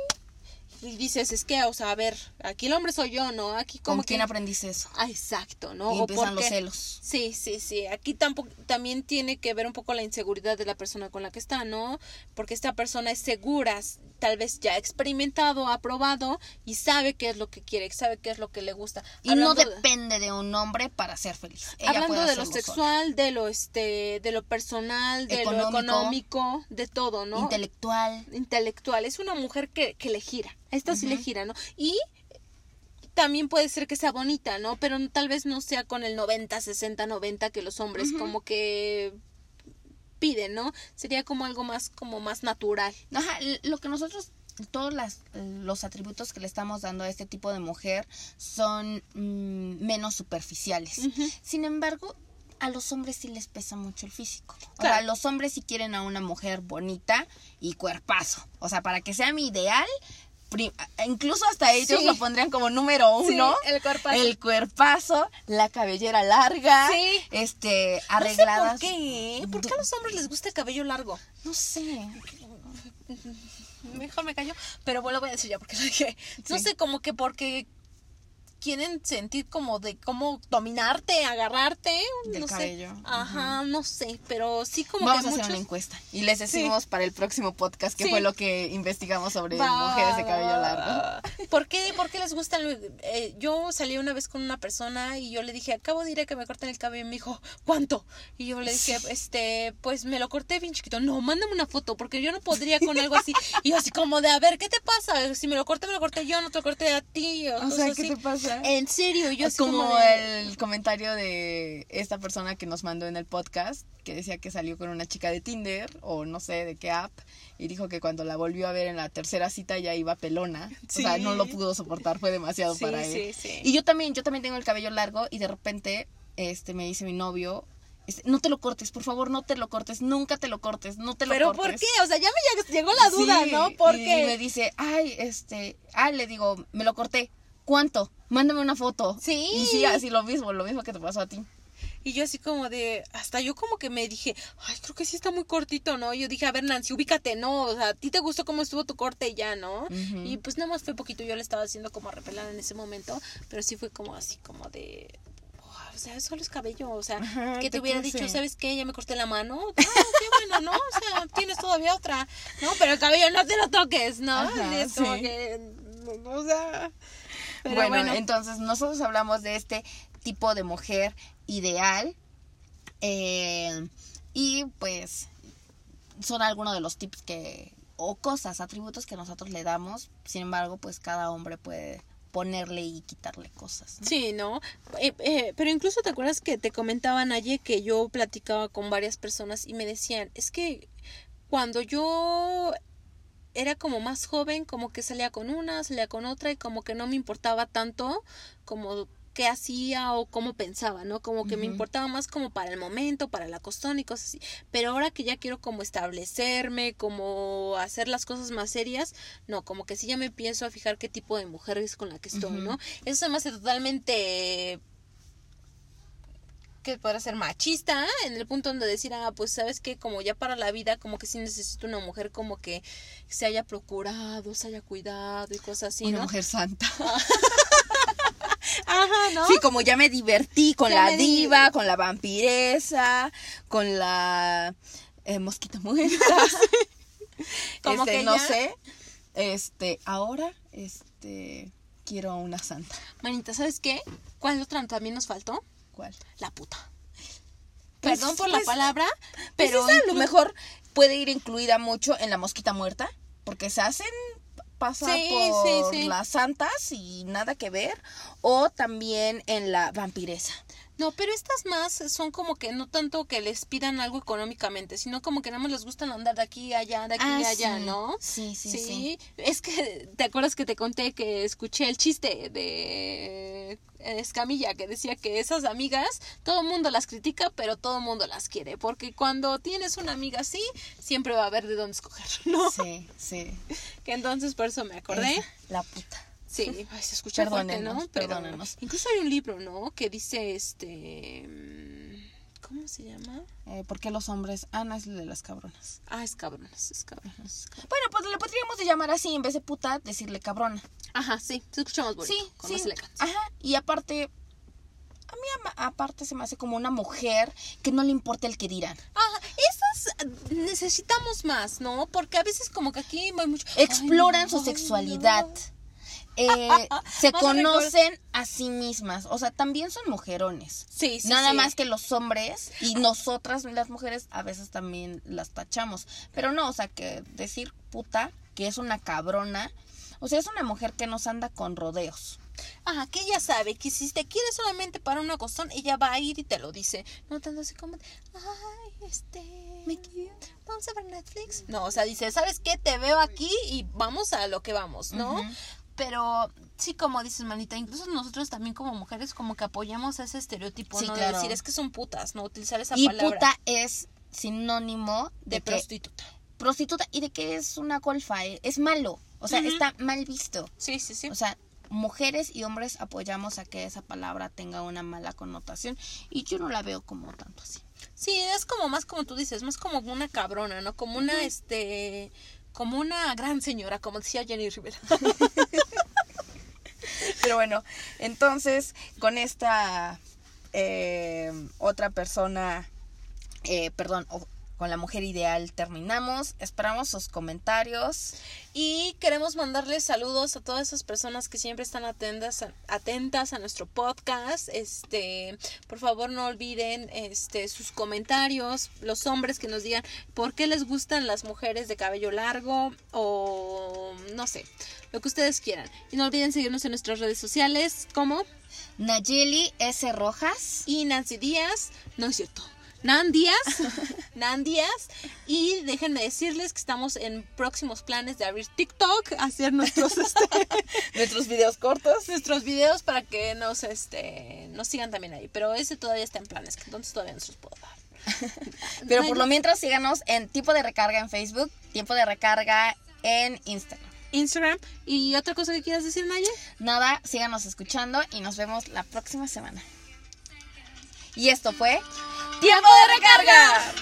Y dices, es que, o sea, a ver, aquí el hombre soy yo, ¿no? Aquí como ¿Con quién que... aprendiste eso? Ah, exacto, ¿no? y empiezan los celos. Sí, sí, sí. Aquí tampoco, también tiene que ver un poco la inseguridad de la persona con la que está, ¿no? Porque esta persona es segura, tal vez ya ha experimentado, ha probado y sabe qué es lo que quiere, sabe qué es lo que le gusta. Y no Hablando depende de un hombre para ser feliz. Ella Hablando puede de lo sola. sexual, de lo este, de lo personal, de lo Económico. económico, de todo, ¿no? Intelectual. intelectual. Es una mujer que, que le gira. Esta sí le gira, ¿no? Y también puede ser que sea bonita, ¿no? Pero tal vez no sea con el 90, 60, 90 que los hombres como que piden, ¿no? Sería como algo más como más natural. Ajá, lo que nosotros, todos las, los atributos que le estamos dando a este tipo de mujer son mm, menos superficiales. Sin embargo, a los hombres sí les pesa mucho el físico. O sea, los hombres sí quieren a una mujer bonita y cuerpazo. O sea, para que sea mi ideal, incluso hasta ellos Sí. lo pondrían como número uno. el cuerpazo. El cuerpazo, la cabellera larga, Sí. este, No sé arregladas. por qué. ¿Por qué a los hombres les gusta el cabello largo? No sé. Mejor me callo, pero bueno, lo voy a decir ya porque lo dije. No Sí. sé, como que porque quieren sentir como de cómo dominarte, agarrarte, Del no cabello. sé. Ajá, no sé, pero sí como Vamos que a hacer una encuesta y les decimos para el próximo podcast qué Sí. fue lo que investigamos sobre mujeres de cabello largo. ¿Por qué, ¿Por qué les gusta? el- eh, yo salí una vez con una persona y yo le dije, acabo de ir a que me corten el cabello. Y me dijo, ¿cuánto? Y yo le dije, este, pues me lo corté bien chiquito. No, mándame una foto porque yo no podría con algo así. Y yo así como de, a ver, ¿qué te pasa? Si me lo corté, me lo corté yo, no te lo corté a ti. O, sea, ¿qué así. te pasa? En serio, yo Es como, como, de- el comentario de esta persona que nos mandó en el podcast que decía que salió con una chica de Tinder o no sé de qué app y dijo que cuando la volvió a ver en la tercera cita ya iba pelona. O sea, no lo pudo soportar, fue demasiado Sí, para él. sí, sí. Y yo también, yo también tengo el cabello largo y de repente este me dice mi novio, este, no te lo cortes, por favor, no te lo cortes, nunca te lo cortes, no te lo ¿Pero cortes. por qué? O sea, ya me llegó, la duda, Sí, ¿no? y- Porque... Y me dice, ay, este, ah, le digo, me lo corté. ¿Cuánto? Mándame una foto. Sí. Y sí, así lo mismo, lo mismo que te pasó a ti. Y yo así como de, hasta yo como que me dije, ay, creo que sí está muy cortito, ¿no? Yo dije, a ver, Nancy, ubícate, ¿no? O sea, a ti te gustó cómo estuvo tu corte y ya, ¿no? Ujú. Y pues nada más fue poquito, yo le estaba haciendo como a repelar en ese momento, pero sí fue como así, como de... "Oh, O sea, solo es cabello, o sea, Ajá, que te te hubiera crece. dicho, ¿sabes qué? Ya me corté la mano. Ah, qué bueno, ¿no? O sea, tienes todavía otra, ¿no? Pero el cabello no te lo toques, ¿no? Ajá, es como sí. que, o sea... Pero bueno, bueno, entonces nosotros hablamos de este tipo de mujer ideal. eh, y pues son algunos de los tips que, o cosas, atributos que nosotros le damos. Sin embargo, pues cada hombre puede ponerle y quitarle cosas. ¿no? Sí, ¿no? Eh, eh, pero incluso te acuerdas que te comentaban ayer que yo platicaba con varias personas y me decían, es que cuando yo era como más joven, como que salía con una, salía con otra y como que no me importaba tanto como qué hacía o cómo pensaba, ¿no? Como que me importaba más como para el momento, para la costón y cosas así. Pero ahora que ya quiero como establecerme, como hacer las cosas más serias, no, como que sí ya me empiezo a fijar qué tipo de mujer es con la que estoy. ¿no? Eso se me hace totalmente que podrá ser machista ¿eh? en el punto donde decir, ah, pues sabes que como ya para la vida, como que sí necesito una mujer como que se haya procurado, se haya cuidado y cosas así, Una ¿no? mujer santa. Ajá, ¿no? Sí, como ya me divertí con Ya la di- diva, con la vampiresa, con la eh, mosquita muerta. Como Este, que no ya- sé. Este, ahora, este, quiero una santa. Manita, ¿sabes qué? ¿Cuál otra también nos faltó? ¿Cuál? La puta. Pues, Perdón por pues, la palabra, Pero pero esa a lo mejor puede ir incluida mucho en la mosquita muerta, porque se hacen pasar Sí, por sí, sí. las santas y nada que ver, o también en la vampiresa. No, pero estas más son como que no tanto que les pidan algo económicamente, sino como que nada más les gustan andar de aquí a allá, de aquí Ah, a allá, sí. ¿no? Sí, sí, sí. Es que, ¿te acuerdas que te conté que escuché el chiste de Escamilla que decía que esas amigas, todo el mundo las critica, pero todo el mundo las quiere? Porque cuando tienes una amiga así, siempre va a haber de dónde escoger, ¿no? Sí, sí. Que entonces por eso me acordé. Esa, la puta. Sí, ay, se escucha fuerte, Perdónenos, ¿no? Pero perdónenos. Incluso hay un libro, ¿no? Que dice este. mm, ¿Cómo se llama? Eh, ¿Por qué los hombres? Ah, no, es de las cabronas. Ah, es cabronas, es cabronas. es cabronas. Bueno, pues le podríamos de llamar así, en vez de puta, decirle cabrona. Ajá, sí, se escucha más bonito. Sí, con sí. más elegancia. Ajá, y aparte, a mí aparte se me hace como una mujer que no le importa el que dirán. Ajá, esas eh, necesitamos más, ¿no? Porque a veces como que aquí hay mucho... Exploran Ay, su no, sexualidad. no. Eh, se conocen a sí mismas. O sea, también son mujerones. Sí, sí, Nada sí. más que los hombres y nosotras, las mujeres, a veces también las tachamos. Pero no, o sea, que decir puta, que es una cabrona, o sea, es una mujer que nos anda con rodeos. Ajá, que ella sabe que si te quiere solamente para una costón, ella va a ir y te lo dice. No tanto así como, ay, este... Vamos a ver Netflix. No, o sea, dice, ¿sabes qué? Te veo aquí y vamos a lo que vamos, ¿no? Ujú. Pero sí, como dices, manita, incluso nosotros también como mujeres como que apoyamos ese estereotipo, Sí, ¿no? claro. De decir, es que son putas, ¿no? Utilizar esa Y palabra puta es sinónimo de, prostituta. prostituta y de que es una golfa, eh, es malo. O sea, está mal visto. Sí, sí, sí. O sea, mujeres y hombres apoyamos a que esa palabra tenga una mala connotación y yo no la veo como tanto así. Sí, es como más como tú dices, más como una cabrona, ¿no? Como una, este, como una gran señora, como decía Jenny Rivera. Pero bueno, entonces con esta eh, otra persona, eh, perdón, con la mujer ideal terminamos. Esperamos sus comentarios. Y queremos mandarles saludos a todas esas personas que siempre están atentas a, atentas a nuestro podcast. Este, por favor, no olviden este sus comentarios, los hombres que nos digan por qué les gustan las mujeres de cabello largo o no sé, lo que ustedes quieran. Y no olviden seguirnos en nuestras redes sociales como Nayeli S. Rojas. y Nancy Díaz, no es cierto. Nan Díaz, Nan Díaz, y déjenme decirles que estamos en próximos planes de abrir TikTok, hacer nuestros este, Nuestros videos cortos. nuestros videos para que nos este nos sigan también ahí, pero ese todavía está en planes, que entonces todavía no se los puedo dar. Pero por lo mientras síganos en Tiempo de Recarga en Facebook, Tiempo de Recarga en Instagram. Instagram y otra cosa que quieras decir, Naya? Nada, síganos escuchando y nos vemos la próxima semana. Y esto fue Tiempo de recarga.